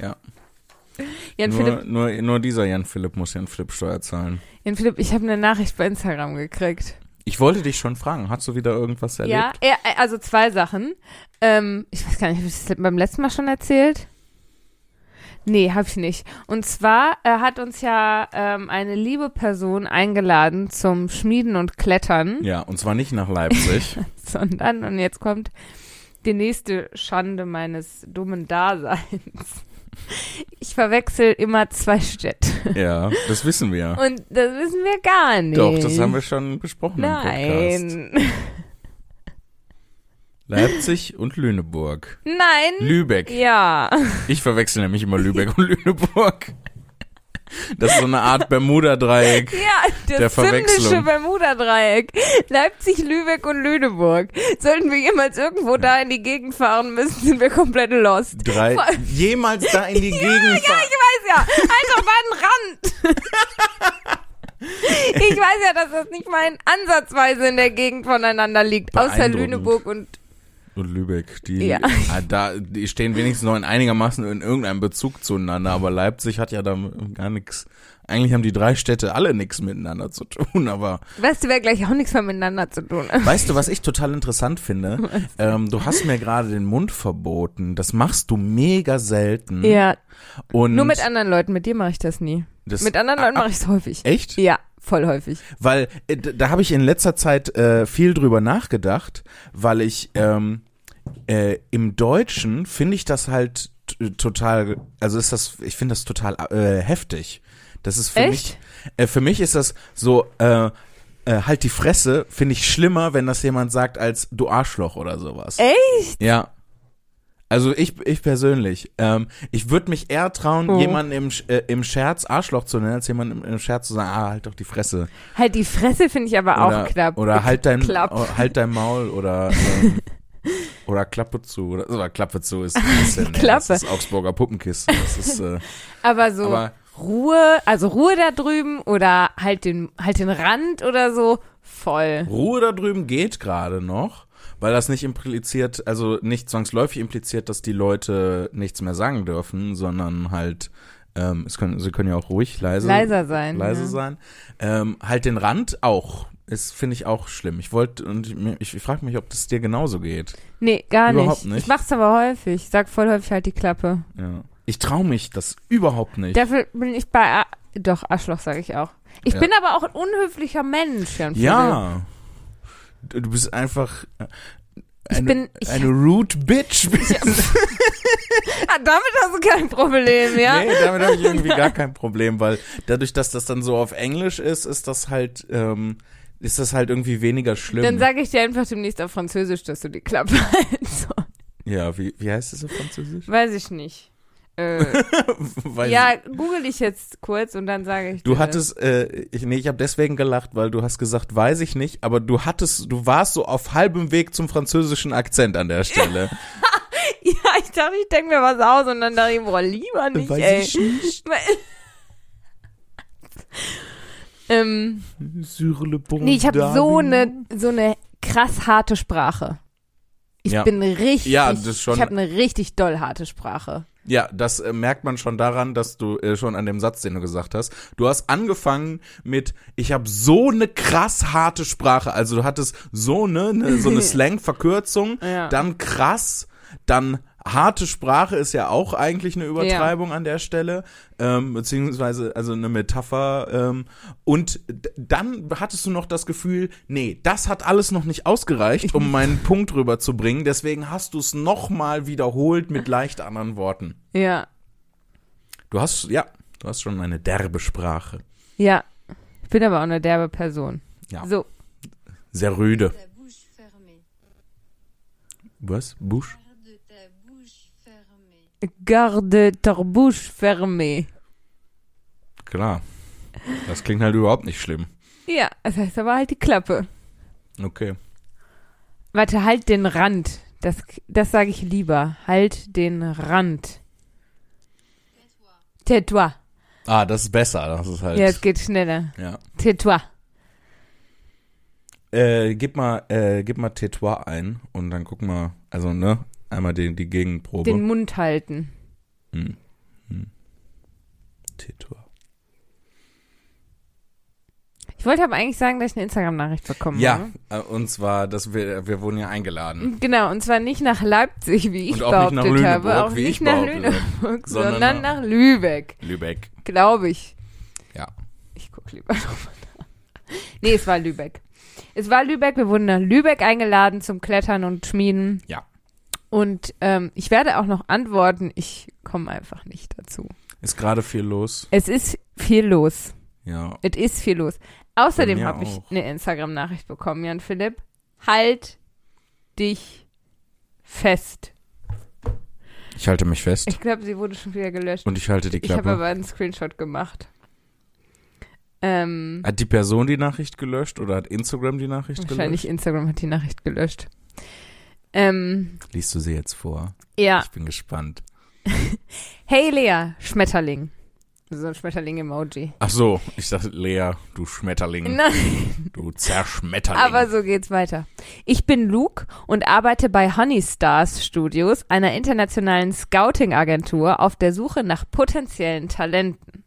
Speaker 1: Ja.
Speaker 2: Jan
Speaker 1: Nur,
Speaker 2: Philipp,
Speaker 1: nur, nur dieser Jan-Philipp muss Jan-Philipp-Steuer zahlen.
Speaker 2: Jan Philipp, ich habe eine Nachricht bei Instagram gekriegt.
Speaker 1: Ich wollte dich schon fragen, hast du wieder irgendwas erlebt?
Speaker 2: Ja, also zwei Sachen. Ähm, ich weiß gar nicht, habe ich das beim letzten Mal schon erzählt? Nee, habe ich nicht. Und zwar äh, hat uns ja ähm, eine liebe Person eingeladen zum Schmieden und Klettern,
Speaker 1: Ja, und zwar nicht nach Leipzig.
Speaker 2: sondern, und jetzt kommt die nächste Schande meines dummen Daseins. Ich verwechsel immer zwei Städte.
Speaker 1: ja, das wissen wir.
Speaker 2: Und das wissen wir gar nicht.
Speaker 1: Doch, das haben wir schon besprochen im Podcast. Leipzig und Lüneburg.
Speaker 2: Nein.
Speaker 1: Lübeck.
Speaker 2: Ja.
Speaker 1: Ich verwechsel nämlich immer Lübeck und Lüneburg. Das ist so eine Art Bermuda-Dreieck.
Speaker 2: Ja, das
Speaker 1: Der Verwechslung.
Speaker 2: Bermuda-Dreieck. Leipzig, Lübeck und Lüneburg. Sollten wir jemals irgendwo da in die Gegend fahren müssen, sind wir komplett lost.
Speaker 1: Drei. Jemals da in die Gegend
Speaker 2: Ja,
Speaker 1: fahren.
Speaker 2: ich weiß ja. Einfach mal einen Rand. Ich weiß ja, dass das nicht mal in ansatzweise in der Gegend voneinander liegt. Außer. Lüneburg und
Speaker 1: Und Lübeck, die,
Speaker 2: Ja.
Speaker 1: ah, da, die stehen wenigstens noch in einigermaßen in irgendeinem Bezug zueinander, aber Leipzig hat ja da gar nichts. Eigentlich haben die drei Städte alle nichts miteinander zu tun, aber
Speaker 2: weißt du, wer gleich auch nichts mehr miteinander zu tun hat.
Speaker 1: weißt du, was ich total interessant finde? Ähm, du hast mir gerade den Mund verboten. Das machst du mega selten.
Speaker 2: Ja,
Speaker 1: Und
Speaker 2: nur mit anderen Leuten. Mit dir mache ich das nie.
Speaker 1: das,
Speaker 2: Mit anderen Leuten mache ich es häufig.
Speaker 1: Echt?
Speaker 2: Ja, voll häufig.
Speaker 1: Weil äh, da habe ich in letzter Zeit äh, viel drüber nachgedacht, weil ich ähm, äh, im Deutschen finde ich das halt total, also ist das, ich finde das total äh, heftig. Das ist für
Speaker 2: Echt?
Speaker 1: mich, äh, für mich ist das so, äh, äh, halt die Fresse, finde ich schlimmer, wenn das jemand sagt als du Arschloch oder sowas.
Speaker 2: Echt?
Speaker 1: Ja. Also ich, ich persönlich, ähm, ich würde mich eher trauen,
Speaker 2: Oh.
Speaker 1: jemanden im, äh, im Scherz Arschloch zu nennen, als jemanden im, Scherz zu sagen, ah, halt doch die Fresse.
Speaker 2: Halt die Fresse finde ich aber
Speaker 1: Oder,
Speaker 2: auch knapp.
Speaker 1: oder halt dein,
Speaker 2: Klapp.
Speaker 1: oh, halt dein Maul oder, ähm, oder Klappe zu. Oder, oder Klappe zu ist ein bisschen, nee,
Speaker 2: Klappe.
Speaker 1: das ist Augsburger Puppenkissen. Das ist, äh,
Speaker 2: Aber so
Speaker 1: aber
Speaker 2: Ruhe, also Ruhe da drüben oder halt den, halt den Rand oder so, voll.
Speaker 1: Ruhe da drüben geht gerade noch, weil das nicht impliziert, also nicht zwangsläufig impliziert, dass die Leute nichts mehr sagen dürfen, sondern halt, ähm, es können, sie können ja auch ruhig leise,
Speaker 2: Leiser sein.
Speaker 1: leise
Speaker 2: ja.
Speaker 1: sein. Ähm, halt den Rand auch. Ist, finde ich auch schlimm. Ich wollte, und ich, ich frage mich, ob das dir genauso geht.
Speaker 2: Nee, gar
Speaker 1: Überhaupt
Speaker 2: nicht.
Speaker 1: nicht.
Speaker 2: Ich mach's aber häufig. Ich sag voll häufig halt die Klappe.
Speaker 1: Ja. Ich traue mich das überhaupt nicht.
Speaker 2: Dafür bin ich bei, A doch, Arschloch sage ich auch. Ich
Speaker 1: Ja.
Speaker 2: bin aber auch ein unhöflicher Mensch, Jan
Speaker 1: ja. Du bist einfach äh,
Speaker 2: Ich
Speaker 1: eine,
Speaker 2: bin- ich-
Speaker 1: eine rude Bitch.
Speaker 2: Ah, damit hast du kein Problem, ja?
Speaker 1: Nee, damit habe ich irgendwie gar kein Problem, weil dadurch, dass das dann so auf Englisch ist, ist das halt, ähm, ist das halt irgendwie weniger schlimm.
Speaker 2: Dann sage ich dir einfach demnächst auf Französisch, dass du die Klappe sollst.
Speaker 1: ja, wie, wie heißt das auf Französisch?
Speaker 2: Weiß ich nicht. Äh, ja, google ich jetzt kurz und dann sage ich
Speaker 1: Du hattest, äh, ich, nee, ich habe deswegen gelacht, weil du hast gesagt, weiß ich nicht, aber du hattest, du warst so auf halbem Weg zum französischen Akzent an der Stelle.
Speaker 2: Ja, ich dachte, ich denke mir was aus und dann dachte ich, boah, lieber nicht, ey.
Speaker 1: nicht.
Speaker 2: ähm,
Speaker 1: Sur le pont
Speaker 2: nee, ich habe so eine so eine krass harte Sprache. Ich
Speaker 1: Ja.
Speaker 2: bin richtig,
Speaker 1: Ja, das schon-
Speaker 2: ich habe eine richtig doll harte Sprache.
Speaker 1: Ja, das äh, merkt man schon daran, dass du äh, schon an dem Satz, den du gesagt hast, du hast angefangen mit, ich habe so eine krass harte Sprache, also du hattest so eine, ne, so eine Slang-Verkürzung,
Speaker 2: Ja.
Speaker 1: dann krass, dann harte Sprache ist ja auch eigentlich eine Übertreibung an der Stelle, ähm, beziehungsweise also eine Metapher. Ähm, und dann hattest du noch das Gefühl, nee, das hat alles noch nicht ausgereicht, um meinen Punkt rüberzubringen. Deswegen hast du es nochmal wiederholt mit leicht anderen Worten.
Speaker 2: Ja,
Speaker 1: Du hast, ja, du hast schon eine derbe Sprache.
Speaker 2: ja. Ich bin aber auch eine derbe Person.
Speaker 1: Ja.
Speaker 2: So,
Speaker 1: Sehr rüde. Was? Busch?
Speaker 3: Garde ta bouche fermée.
Speaker 2: Garde ta bouche fermée.
Speaker 1: Klar. Das klingt halt überhaupt nicht schlimm.
Speaker 2: Ja, das heißt aber halt die Klappe.
Speaker 1: Okay.
Speaker 2: Warte, halt den Rand. Das, das sage ich lieber. Halt den Rand. Tais-toi.
Speaker 1: Ah, das ist besser. Das ist halt.
Speaker 2: Ja, es geht schneller.
Speaker 1: ja.
Speaker 2: Tais-toi.
Speaker 1: Äh, gib mal, äh, gib mal Tétois ein und dann guck mal, also ne, einmal die, die Gegenprobe.
Speaker 2: Den Mund halten.
Speaker 1: Hm. Hm. Tétois.
Speaker 2: Ich wollte aber eigentlich sagen, dass ich eine Instagram-Nachricht bekommen
Speaker 1: Ja,
Speaker 2: habe.
Speaker 1: äh, und zwar, dass wir, wir wurden ja eingeladen.
Speaker 2: Genau, und zwar nicht nach Leipzig, wie ich behauptet habe, auch nicht
Speaker 1: ich
Speaker 2: nach Lüneburg,
Speaker 1: sondern
Speaker 2: sondern
Speaker 1: nach-
Speaker 2: nach Lübeck,
Speaker 1: Lübeck.
Speaker 2: glaube ich.
Speaker 1: Ja.
Speaker 2: Ich gucke lieber nochmal nach. Nee, es war Lübeck. Es war Lübeck, wir wurden nach Lübeck eingeladen zum Klettern und Schmieden.
Speaker 1: Ja.
Speaker 2: Und ähm, ich werde auch noch antworten, ich komme einfach nicht dazu.
Speaker 1: Ist gerade viel los.
Speaker 2: Es ist viel los.
Speaker 1: Ja.
Speaker 2: Es ist viel los. Außerdem habe ich eine Instagram-Nachricht bekommen, Jan Philipp. Halt dich fest.
Speaker 1: Ich halte mich fest
Speaker 2: Ich glaube, sie wurde schon wieder gelöscht.
Speaker 1: und ich halte die
Speaker 2: Ich habe
Speaker 1: Klappe.
Speaker 2: aber einen Screenshot gemacht. Ähm,
Speaker 1: Hat die Person die Nachricht gelöscht oder hat Instagram die Nachricht
Speaker 2: wahrscheinlich
Speaker 1: gelöscht?
Speaker 2: Instagram hat die Nachricht gelöscht. Ähm,
Speaker 1: Liest du sie jetzt vor?
Speaker 2: ja.
Speaker 1: Ich bin gespannt.
Speaker 2: Hey Lea, Schmetterling. So ein Schmetterling-Emoji.
Speaker 1: Ach so, ich dachte, Lea, du Schmetterling,
Speaker 2: Nein.
Speaker 1: du Zerschmetterling.
Speaker 2: Aber so geht's weiter. Ich bin Luke und arbeite bei Honey Stars Studios, einer internationalen Scouting-Agentur, auf der Suche nach potenziellen Talenten.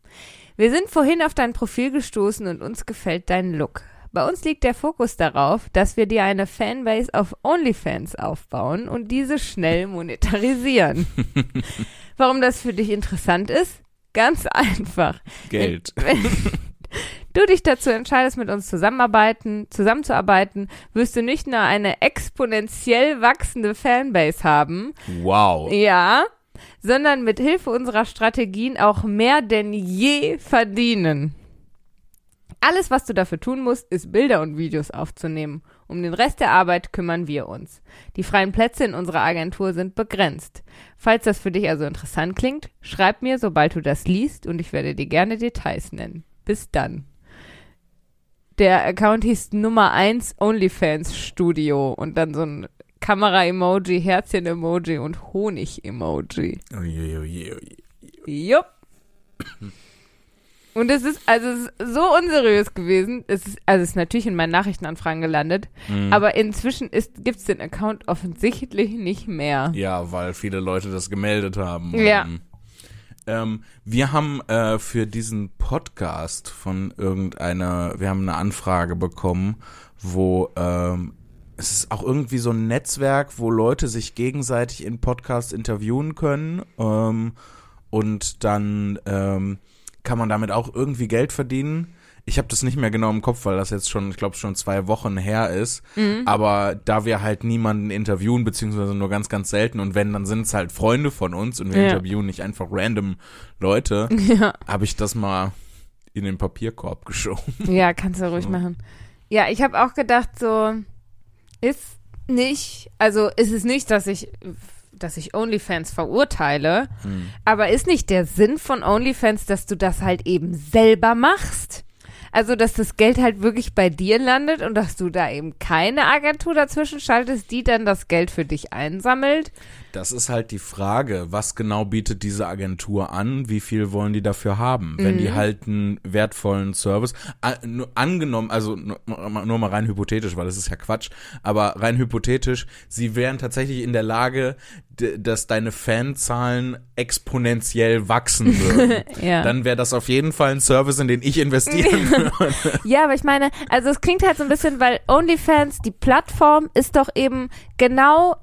Speaker 2: Wir sind vorhin auf dein Profil gestoßen und uns gefällt dein Look. Bei uns liegt der Fokus darauf, dass wir dir eine Fanbase auf OnlyFans aufbauen und diese schnell monetarisieren. Warum das für dich interessant ist? Ganz einfach.
Speaker 1: Geld.
Speaker 2: Wenn du dich dazu entscheidest, mit uns zusammenarbeiten, zusammenzuarbeiten, wirst du nicht nur eine exponentiell wachsende Fanbase haben,
Speaker 1: Wow.
Speaker 2: ja, sondern mit Hilfe unserer Strategien auch mehr denn je verdienen. Alles, was du dafür tun musst, ist Bilder und Videos aufzunehmen. Um den Rest der Arbeit kümmern wir uns. Die freien Plätze in unserer Agentur sind begrenzt. Falls das für dich also interessant klingt, schreib mir, sobald du das liest, und ich werde dir gerne Details nennen. Bis dann. Der Account hieß Nummer 1 OnlyFans Studio und dann so ein Kamera-Emoji, Herzchen-Emoji und Honig-Emoji. Jupp. Und es ist, also es ist so unseriös gewesen. Es ist, also es ist natürlich in meinen Nachrichtenanfragen gelandet.
Speaker 1: Mhm.
Speaker 2: Aber inzwischen ist, gibt's den Account offensichtlich nicht mehr.
Speaker 1: Ja, weil viele Leute das gemeldet haben.
Speaker 2: Ja.
Speaker 1: Ähm, Ähm, wir haben äh, für diesen Podcast von irgendeiner, wir haben eine Anfrage bekommen, wo ähm, es ist auch irgendwie so ein Netzwerk, wo Leute sich gegenseitig in Podcasts interviewen können ähm, und dann ähm, kann man damit auch irgendwie Geld verdienen. Ich habe das nicht mehr genau im Kopf, weil das jetzt schon, ich glaube, schon zwei Wochen her ist. Aber da wir halt niemanden interviewen, beziehungsweise nur ganz, ganz selten und wenn, dann sind es halt Freunde von uns und wir
Speaker 2: Ja.
Speaker 1: interviewen nicht einfach random Leute,
Speaker 2: Ja.
Speaker 1: habe ich das mal in den Papierkorb geschoben.
Speaker 2: Ja, kannst du ruhig
Speaker 1: So.
Speaker 2: machen. Ja, ich habe auch gedacht, so ist nicht, also ist es nicht, dass ich, dass ich OnlyFans verurteile,
Speaker 1: Hm.
Speaker 2: aber ist nicht der Sinn von OnlyFans, dass du das halt eben selber machst? Also, dass das Geld halt wirklich bei dir landet und dass du da eben keine Agentur dazwischen schaltest, die dann das Geld für dich einsammelt.
Speaker 1: Das ist halt die Frage, was genau bietet diese Agentur an, wie viel wollen die dafür haben? Wenn
Speaker 2: Mhm.
Speaker 1: die halt einen wertvollen Service, angenommen, also nur, nur mal rein hypothetisch, weil das ist ja Quatsch, aber rein hypothetisch, sie wären tatsächlich in der Lage, dass deine Fanzahlen exponentiell wachsen würden.
Speaker 2: Ja.
Speaker 1: Dann wäre das auf jeden Fall ein Service, in den ich investieren würde.
Speaker 2: Ja, aber ich meine, also es klingt halt so ein bisschen, weil OnlyFans, die Plattform, ist doch eben genau,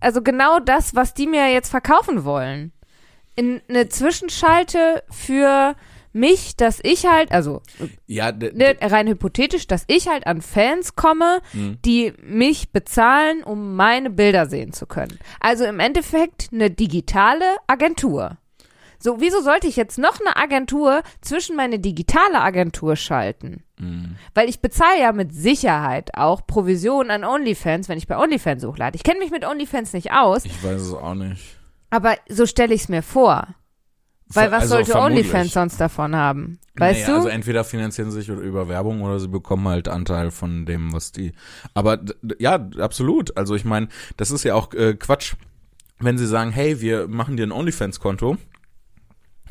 Speaker 2: also genau das, was die mir jetzt verkaufen wollen. In eine Zwischenschalte für mich, dass ich halt, also
Speaker 1: Ja,
Speaker 2: ne, rein hypothetisch, dass ich halt an Fans komme,
Speaker 1: Mhm.
Speaker 2: die mich bezahlen, um meine Bilder sehen zu können. Also im Endeffekt eine digitale Agentur. So, wieso sollte ich jetzt noch eine Agentur zwischen meine digitale Agentur schalten?
Speaker 1: Mhm.
Speaker 2: Weil ich bezahle ja mit Sicherheit auch Provisionen an OnlyFans, wenn ich bei OnlyFans hochlade. Ich kenne mich mit OnlyFans nicht aus,
Speaker 1: ich weiß es auch nicht.
Speaker 2: aber so stelle ich es mir vor. Weil was
Speaker 1: Also
Speaker 2: sollte. OnlyFans sonst davon haben? Weißt
Speaker 1: naja,
Speaker 2: du?
Speaker 1: Also entweder finanzieren sie sich über Werbung oder sie bekommen halt Anteil von dem, was die. Aber ja, absolut. Also ich meine, das ist ja auch äh, Quatsch, wenn sie sagen, hey, wir machen dir ein OnlyFans-Konto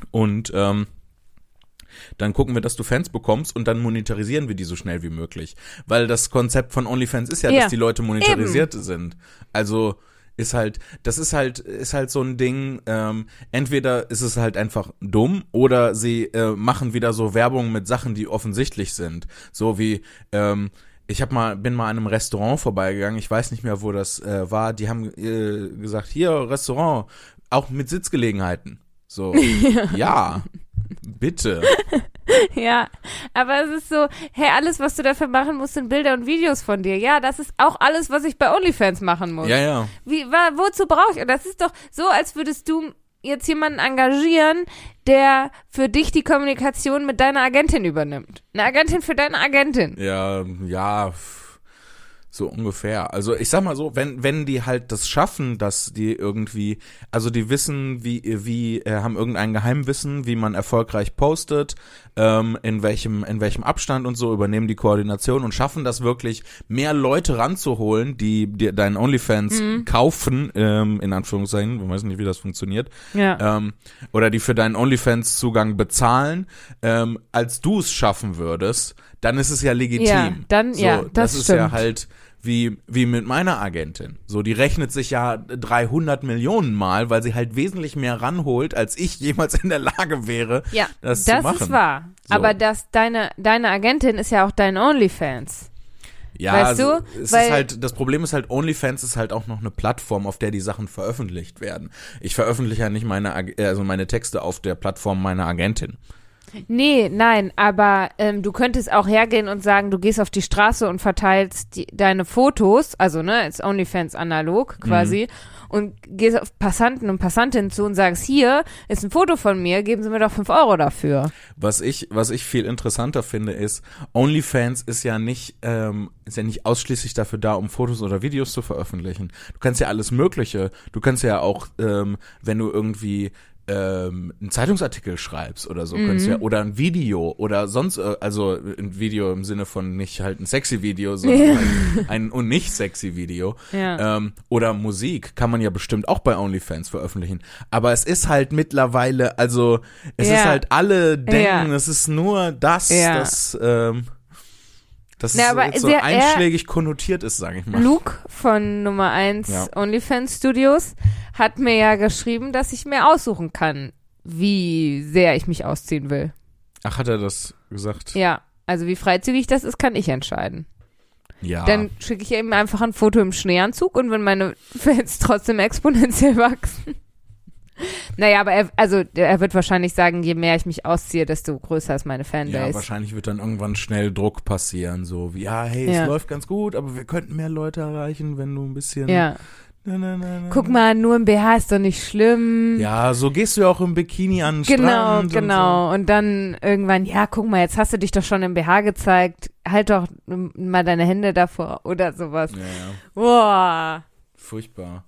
Speaker 1: und ähm, dann gucken wir, dass du Fans bekommst und dann monetarisieren wir die so schnell wie möglich. Weil das Konzept von OnlyFans ist ja,
Speaker 2: Ja,
Speaker 1: dass die Leute monetarisiert sind. Also ist halt, das ist halt, ist halt so ein Ding, ähm, entweder ist es halt einfach dumm oder sie äh, machen wieder so Werbung mit Sachen, die offensichtlich sind. So wie, ähm, ich hab mal, bin mal an einem Restaurant vorbeigegangen, ich weiß nicht mehr, wo das äh, war, die haben äh, gesagt, hier, Restaurant, auch mit Sitzgelegenheiten. So, ja, bitte.
Speaker 2: Ja, aber es ist so, hey, alles, was du dafür machen musst, sind Bilder und Videos von dir. Ja, das ist auch alles, was ich bei OnlyFans machen muss.
Speaker 1: Ja, ja.
Speaker 2: Wie, wa, wozu brauche ich? Das ist doch so, als würdest du jetzt jemanden engagieren, der für dich die Kommunikation mit deiner Agentin übernimmt. Eine Agentin für deine Agentin.
Speaker 1: Ja, ja. So ungefähr. Also ich sag mal so, wenn wenn die halt das schaffen, dass die irgendwie, also die wissen, wie wie äh, haben irgendein Geheimwissen, wie man erfolgreich postet, ähm, in welchem in welchem Abstand und so übernehmen die Koordination und schaffen das wirklich mehr Leute ranzuholen, die, die deinen OnlyFans
Speaker 2: Mhm.
Speaker 1: kaufen, ähm, in Anführungszeichen, man weiß nicht, wie das funktioniert,
Speaker 2: Ja.
Speaker 1: ähm, oder die für deinen OnlyFans-Zugang bezahlen, ähm, als du es schaffen würdest, dann ist es ja legitim.
Speaker 2: Ja, dann- ja, das
Speaker 1: ist ja
Speaker 2: stimmt.
Speaker 1: halt wie, wie mit meiner Agentin. So, die rechnet sich ja 300 Millionen Mal, weil sie halt wesentlich mehr ranholt, als ich jemals in der Lage wäre,
Speaker 2: ja,
Speaker 1: das,
Speaker 2: das,
Speaker 1: zu machen.
Speaker 2: ist wahr.
Speaker 1: So.
Speaker 2: Aber das, deine, deine Agentin ist ja auch dein OnlyFans.
Speaker 1: Ja,
Speaker 2: Weißt
Speaker 1: also,
Speaker 2: du?
Speaker 1: es
Speaker 2: Weil-
Speaker 1: ist halt, das Problem ist halt, OnlyFans ist halt auch noch eine Plattform, auf der die Sachen veröffentlicht werden. Ich veröffentliche ja nicht meine, also meine Texte auf der Plattform meiner Agentin.
Speaker 2: Nee, nein, aber ähm, du könntest auch hergehen und sagen, du gehst auf die Straße und verteilst die, deine Fotos, also ne, als OnlyFans analog quasi, und gehst auf Passanten und Passantinnen zu und sagst, hier ist ein Foto von mir, geben Sie mir doch fünf Euro dafür.
Speaker 1: Was ich, was ich viel interessanter finde, ist, OnlyFans ist ja nicht, ähm, ist ja nicht ausschließlich dafür da, um Fotos oder Videos zu veröffentlichen. Du kannst ja alles Mögliche. Du kannst ja auch, ähm, wenn du irgendwie ähm, einen Zeitungsartikel schreibst oder so,
Speaker 2: Mhm.
Speaker 1: ja, oder ein Video oder sonst, äh, also ein Video im Sinne von nicht halt ein sexy Video, sondern halt ein und nicht sexy Video.
Speaker 2: Ja.
Speaker 1: Ähm, oder Musik kann man ja bestimmt auch bei OnlyFans veröffentlichen. Aber es ist halt mittlerweile, also es
Speaker 2: Ja.
Speaker 1: ist halt, alle denken,
Speaker 2: Ja.
Speaker 1: es ist nur das,
Speaker 2: Ja.
Speaker 1: das, ähm, das
Speaker 2: Na, aber
Speaker 1: jetzt so einschlägig konnotiert ist, sage ich mal.
Speaker 2: Luke von Nummer 1
Speaker 1: Ja.
Speaker 2: OnlyFans Studios hat mir ja geschrieben, dass ich mir aussuchen kann, wie sehr ich mich ausziehen will.
Speaker 1: Ach, hat er das gesagt?
Speaker 2: Ja, also wie freizügig das ist, kann ich entscheiden.
Speaker 1: Ja.
Speaker 2: Dann schicke ich ihm einfach ein Foto im Schneeanzug und wenn meine Fans trotzdem exponentiell wachsen. Naja, aber er, also er wird wahrscheinlich sagen, je mehr ich mich ausziehe, desto größer ist meine
Speaker 1: ja,
Speaker 2: Fanbase.
Speaker 1: wahrscheinlich wird dann irgendwann schnell Druck passieren, so wie, ja, hey,
Speaker 2: Ja.
Speaker 1: es läuft ganz gut, aber wir könnten mehr Leute erreichen, wenn du ein bisschen.
Speaker 2: Ja.
Speaker 1: Na, na, na,
Speaker 2: Guck mal, nur im BH ist doch nicht schlimm.
Speaker 1: Ja, so gehst du ja auch im Bikini an den
Speaker 2: Genau,
Speaker 1: Strand. und
Speaker 2: genau. Und dann irgendwann, ja, guck mal, jetzt hast du dich doch schon im BH gezeigt. Halt doch mal deine Hände davor oder sowas.
Speaker 1: So. Ja, ja.
Speaker 2: Boah.
Speaker 1: Furchtbar.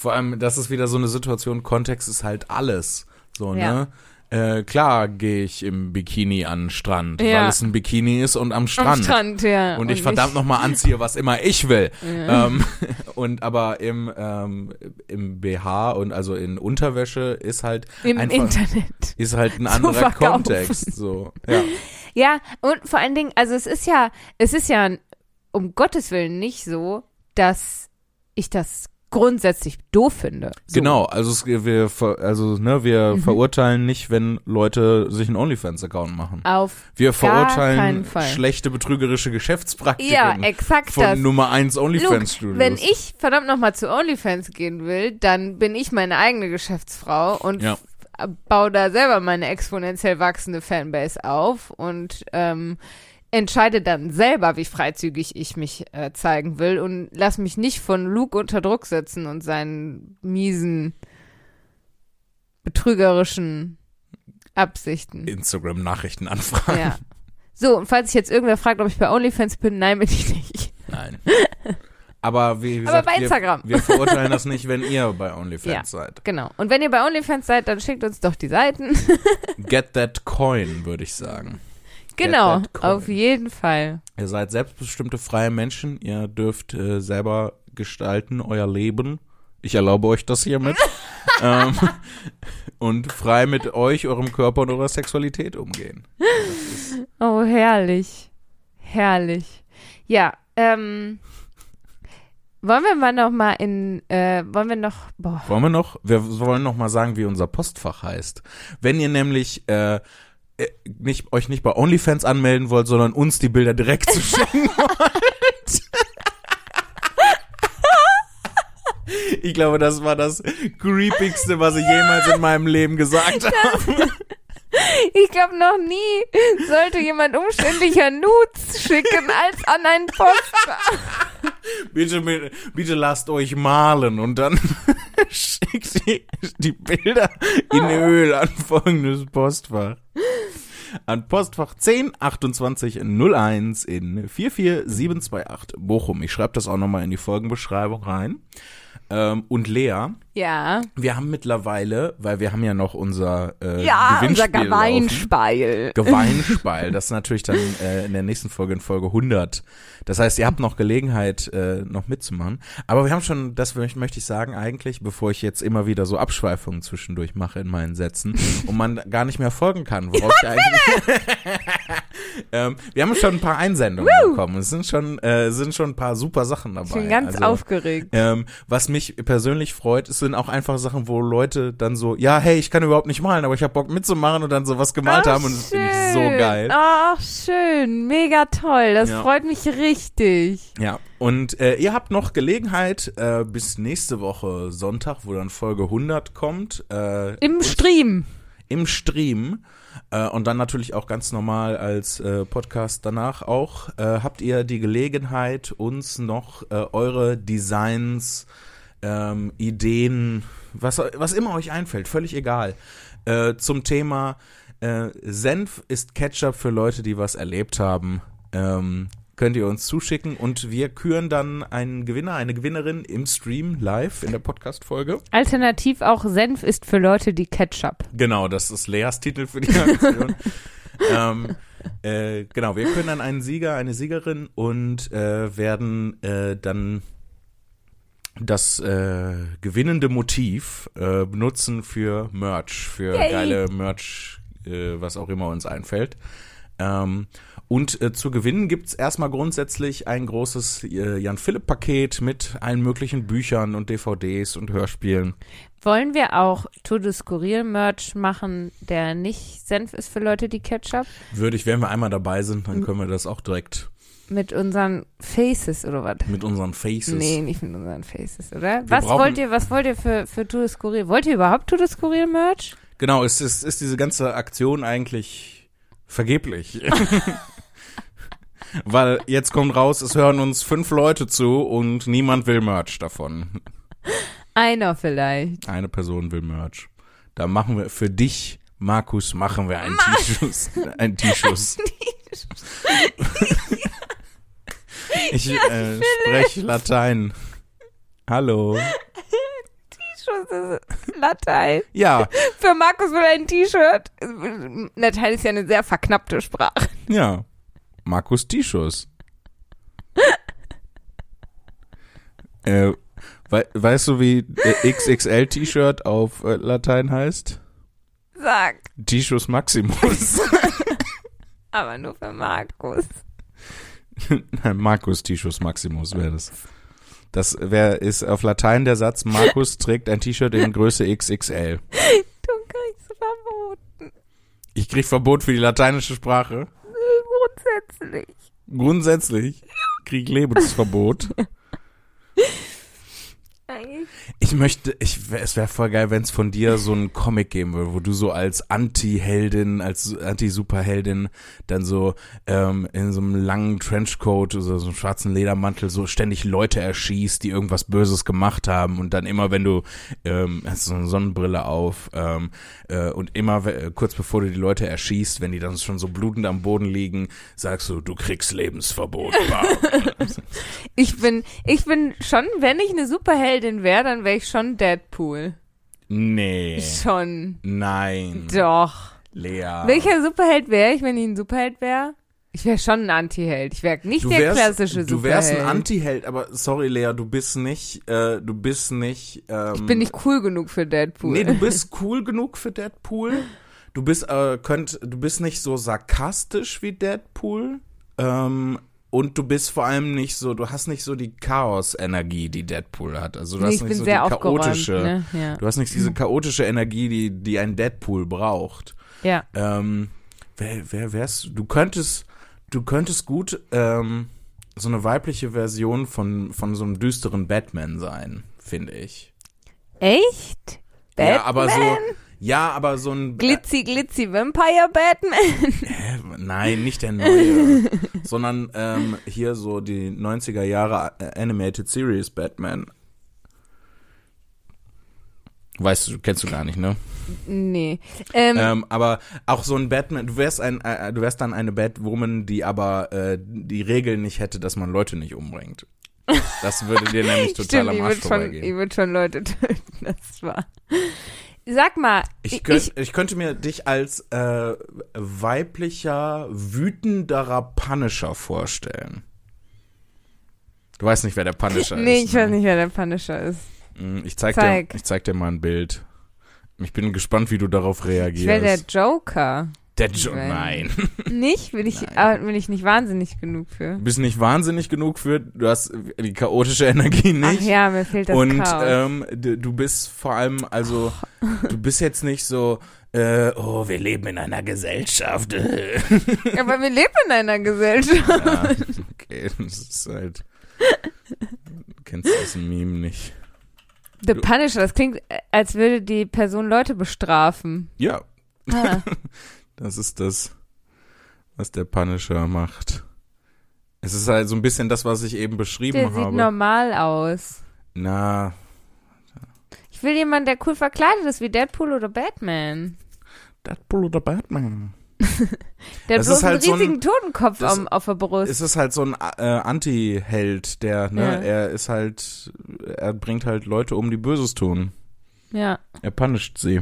Speaker 1: Vor allem, das ist wieder so eine Situation, Kontext ist halt alles. So,
Speaker 2: Ja.
Speaker 1: ne? Äh, klar gehe ich im Bikini an den Strand,
Speaker 2: Ja.
Speaker 1: weil es ein Bikini ist und am Strand.
Speaker 2: Am Strand, ja.
Speaker 1: Und ich verdammt nochmal anziehe, was immer ich will.
Speaker 2: Ja.
Speaker 1: Ähm, und aber im, ähm, im BH und also in Unterwäsche ist halt
Speaker 2: Im
Speaker 1: einfach,
Speaker 2: Internet.
Speaker 1: ist halt ein anderer. Kontext. So, ja.
Speaker 2: Ja, und vor allen Dingen, also es ist ja, es ist ja um Gottes Willen nicht so, dass ich das grundsätzlich doof finde. So.
Speaker 1: Genau, also es, wir, ver- also ne, wir
Speaker 2: Mhm.
Speaker 1: verurteilen nicht, wenn Leute sich einen OnlyFans-Account machen.
Speaker 2: Auf
Speaker 1: Wir verurteilen schlechte betrügerische Geschäftspraktiken
Speaker 2: ja, exakt
Speaker 1: von
Speaker 2: das.
Speaker 1: Nummer 1
Speaker 2: Luke,
Speaker 1: OnlyFans-Studios.
Speaker 2: wenn ich verdammt nochmal zu OnlyFans gehen will, dann bin ich meine eigene Geschäftsfrau und
Speaker 1: Ja.
Speaker 2: baue da selber meine exponentiell wachsende Fanbase auf und ähm, entscheide dann selber, wie freizügig ich mich äh, zeigen will und lass mich nicht von Luke unter Druck setzen und seinen miesen, betrügerischen Absichten.
Speaker 1: Instagram-Nachrichten anfragen.
Speaker 2: Ja. So, und falls sich jetzt irgendwer fragt, ob ich bei OnlyFans bin, nein, bin ich nicht.
Speaker 1: Nein. Aber wie, wie
Speaker 2: Aber
Speaker 1: gesagt,
Speaker 2: bei Instagram.
Speaker 1: Wir, wir verurteilen das nicht, wenn ihr bei OnlyFans
Speaker 2: Ja.
Speaker 1: seid.
Speaker 2: Genau. Und wenn ihr bei OnlyFans seid, dann schickt uns doch die Seiten.
Speaker 1: Get that coin, würde ich sagen.
Speaker 2: Genau, auf jeden Fall.
Speaker 1: Ihr seid selbstbestimmte freie Menschen. Ihr dürft äh, selber gestalten euer Leben. Ich erlaube euch das hiermit. ähm, und frei mit euch, eurem Körper und eurer Sexualität umgehen.
Speaker 2: Oh, herrlich. Herrlich. Ja, ähm, wollen wir mal noch mal in, äh, wollen wir noch, boah,
Speaker 1: Wollen wir noch? Wir wollen noch mal sagen, wie unser Postfach heißt. Wenn ihr nämlich äh, nicht, euch nicht bei OnlyFans anmelden wollt, sondern uns die Bilder direkt zu schicken wollt. Ich glaube, das war das creepigste, was ich jemals in meinem Leben gesagt habe.
Speaker 2: ich glaube noch nie sollte jemand umständlicher Nudes schicken als an einen Postfach.
Speaker 1: Bitte, bitte, bitte lasst euch malen und dann schickt die, die Bilder in Öl an folgendes Postfach. An Postfach 10 28 01 in 44728 Bochum. Ich schreibe das auch nochmal in die Folgenbeschreibung rein. Ähm, und Lea,
Speaker 2: Ja.
Speaker 1: wir haben mittlerweile, weil wir haben ja noch unser äh,
Speaker 2: Ja, unser
Speaker 1: Gewinnspiel laufen.
Speaker 2: Geweinspeil.
Speaker 1: Geweinspeil. Das ist natürlich dann äh, in der nächsten Folge, in Folge 100. Das heißt, ihr habt noch Gelegenheit, äh, noch mitzumachen. Aber wir haben schon, das möchte ich sagen eigentlich, bevor ich jetzt immer wieder so Abschweifungen zwischendurch mache in meinen Sätzen und man gar nicht mehr folgen kann, worauf ich eigentlich... ähm, wir haben schon ein paar Einsendungen bekommen. Es sind schon, äh, sind schon ein paar super Sachen dabei.
Speaker 2: Ich bin ganz
Speaker 1: Also,
Speaker 2: aufgeregt.
Speaker 1: ähm, was mich persönlich freut, es sind auch einfach Sachen, wo Leute dann so, ja, hey, ich kann überhaupt nicht malen, aber ich habe Bock mitzumachen und dann so was gemalt haben und das finde ich so geil.
Speaker 2: Ach, schön. Mega toll. Das
Speaker 1: Ja.
Speaker 2: freut mich richtig.
Speaker 1: Ja, und äh, ihr habt noch Gelegenheit äh, bis nächste Woche Sonntag, wo dann Folge 100 kommt, äh,
Speaker 2: Im Stream.
Speaker 1: Im Stream äh, und dann natürlich auch ganz normal als äh, Podcast danach auch, äh, habt ihr die Gelegenheit, uns noch äh, eure Designs, ähm, Ideen, was, was immer euch einfällt, völlig egal, äh, zum Thema äh, Senf ist Ketchup für Leute, die was erlebt haben. Ähm, könnt ihr uns zuschicken und wir küren dann einen Gewinner, eine Gewinnerin im Stream live in der Podcast-Folge.
Speaker 2: Alternativ auch Senf ist für Leute, die Ketchup.
Speaker 1: Genau, das ist Leas Titel für die Aktion. ähm, äh, genau, wir können dann einen Sieger, eine Siegerin und äh, werden äh, dann das äh, gewinnende Motiv äh, benutzen für Merch, für
Speaker 2: Yay.
Speaker 1: geile Merch, äh, was auch immer uns einfällt. Ähm, und äh, zu gewinnen gibt's erstmal grundsätzlich ein großes äh, Jan-Philipp-Paket mit allen möglichen Büchern und DVDs und Hörspielen.
Speaker 2: Wollen wir auch To the Skurril Merch machen, der nicht Senf ist für Leute, die Ketchup?
Speaker 1: Würde ich, wenn wir einmal dabei sind, dann können wir das auch direkt
Speaker 2: Mit unseren Faces oder was?
Speaker 1: mit unseren Faces.
Speaker 2: Nee, nicht mit unseren Faces, oder? Was
Speaker 1: brauchen-
Speaker 2: wollt ihr, was wollt ihr für, für Skurril? Wollt ihr überhaupt To the Skurril Merch?
Speaker 1: Genau, es ist, ist diese ganze Aktion eigentlich vergeblich. Weil jetzt kommt raus, es hören uns fünf Leute zu und niemand will Merch davon.
Speaker 2: Einer vielleicht.
Speaker 1: Eine Person will Merch. Da machen wir für dich, Markus, machen wir einen T-Schuss. Ein T-Schuss. Ich äh, spreche Latein. Hallo.
Speaker 2: T-Shirt ist Latein.
Speaker 1: Ja,
Speaker 2: Für Markus will ein T-Shirt. Latein ist ja eine sehr verknappte Sprache.
Speaker 1: Ja. Markus Tischus. äh, wei weißt du, wie XXL-T-Shirt auf äh, Latein heißt?
Speaker 2: Sag.
Speaker 1: Tischus Maximus.
Speaker 2: Aber nur für Markus.
Speaker 1: Nein, Markus Tischus Maximus wäre das. Das wär, ist auf Latein der Satz, Markus trägt ein T-Shirt in Größe XXL.
Speaker 2: Du kriegst verboten.
Speaker 1: Ich krieg Verbot für die lateinische Sprache.
Speaker 2: Grundsätzlich.
Speaker 1: Grundsätzlich krieg Lebensverbot.
Speaker 2: Eigentlich.
Speaker 1: Ich möchte, ich, es wäre voll geil, wenn es von dir so einen Comic geben würde, wo du so als Anti-Heldin, als Anti-Superheldin dann so ähm, in so einem langen Trenchcoat oder so einem schwarzen Ledermantel so ständig Leute erschießt, die irgendwas Böses gemacht haben und dann immer, wenn du ähm, hast so eine Sonnenbrille auf ähm, äh, und immer we- kurz bevor du die Leute erschießt, wenn die dann schon so blutend am Boden liegen, sagst du, du kriegst Lebensverbot.
Speaker 2: Ich bin, ich bin schon, wenn ich eine Superheldin wäre, dann wäre ich schon Deadpool.
Speaker 1: nee,
Speaker 2: Schon.
Speaker 1: nein,
Speaker 2: Doch.
Speaker 1: Lea.
Speaker 2: Welcher Superheld wäre ich, wenn ich ein Superheld wäre? Ich wäre schon ein Anti-Held. Ich wäre nicht
Speaker 1: Du
Speaker 2: der
Speaker 1: wärst,
Speaker 2: klassische
Speaker 1: du wärst
Speaker 2: Superheld.
Speaker 1: ein Anti-Held, aber sorry, Lea, du bist nicht, äh, du bist nicht, ähm,
Speaker 2: ich bin nicht cool genug für Deadpool.
Speaker 1: Nee, du bist cool genug für Deadpool. Du bist, äh, könnt, du bist nicht so sarkastisch wie Deadpool. Ähm, und du bist vor allem nicht so, du hast nicht so die Chaos-Energie, die Deadpool hat. Also du
Speaker 2: Nee,
Speaker 1: hast
Speaker 2: ich
Speaker 1: nicht
Speaker 2: bin
Speaker 1: so
Speaker 2: sehr
Speaker 1: die chaotische,
Speaker 2: Ne? Ja.
Speaker 1: du hast nicht diese chaotische Energie, die, die ein Deadpool braucht.
Speaker 2: ja.
Speaker 1: Ähm, wer, wer wär's? Du könntest, du könntest gut ähm, so eine weibliche Version von, von so einem düsteren Batman sein, finde ich.
Speaker 2: Echt? Batman?
Speaker 1: Ja, aber so, ja, aber so ein
Speaker 2: Glitzy, glitzy Vampire Batman?
Speaker 1: Nein, nicht der neue, sondern ähm, hier so die 90er Jahre äh, Animated Series Batman. Weißt du, kennst du gar nicht, ne?
Speaker 2: Nee. Ähm,
Speaker 1: Ähm, aber auch so ein Batman, du wärst ein, äh, du wärst dann eine Batwoman, die aber äh, die Regeln nicht hätte, dass man Leute nicht umbringt. Das würde dir nämlich total
Speaker 2: Stimmt,
Speaker 1: am
Speaker 2: ich
Speaker 1: Arsch
Speaker 2: würde schon, ich
Speaker 1: vorbeigehen.
Speaker 2: würd schon Leute töten, das war. Sag mal,
Speaker 1: Ich, könnt, ich, könnte mir dich als äh, weiblicher, wütenderer Punisher vorstellen. Du weißt nicht, wer der Punisher
Speaker 2: nee,
Speaker 1: ist.
Speaker 2: ich weiß
Speaker 1: ne?
Speaker 2: nicht, wer der Punisher ist.
Speaker 1: Mm, Ich zeig,
Speaker 2: Zeig.
Speaker 1: Dir, ich zeig dir mal ein Bild. Ich bin gespannt, wie du darauf reagierst.
Speaker 2: Ich wäre der Joker.
Speaker 1: Der Jo-
Speaker 2: Nein.
Speaker 1: Nein.
Speaker 2: Nicht? Will ich, ah, bin ich nicht wahnsinnig genug für.
Speaker 1: Du bist nicht wahnsinnig genug für, du hast die chaotische Energie nicht.
Speaker 2: Ach ja, mir fehlt das
Speaker 1: Und
Speaker 2: Chaos.
Speaker 1: ähm, du, bist vor allem, also, du bist jetzt nicht so, äh, oh, wir leben in einer Gesellschaft.
Speaker 2: Aber wir leben in einer Gesellschaft.
Speaker 1: ja, okay, das ist halt. Du kennst das Meme nicht.
Speaker 2: The Punisher, das klingt, äh, als würde die Person Leute bestrafen.
Speaker 1: Ja,
Speaker 2: Ah.
Speaker 1: Das ist das, was der Punisher macht. Es ist halt so ein bisschen das, was ich eben beschrieben
Speaker 2: Der sieht
Speaker 1: habe.
Speaker 2: normal aus.
Speaker 1: Na,
Speaker 2: Ich will jemanden, der cool verkleidet ist, wie Deadpool oder Batman.
Speaker 1: Deadpool oder Batman.
Speaker 2: Der hat
Speaker 1: Das
Speaker 2: bloß
Speaker 1: ist halt
Speaker 2: einen
Speaker 1: so ein-
Speaker 2: riesigen Totenkopf am, auf der Brust.
Speaker 1: Es ist halt so ein äh, Anti-Held, der, ne,
Speaker 2: Ja.
Speaker 1: er ist halt, er bringt halt Leute um, die Böses tun.
Speaker 2: ja.
Speaker 1: Er punisht sie.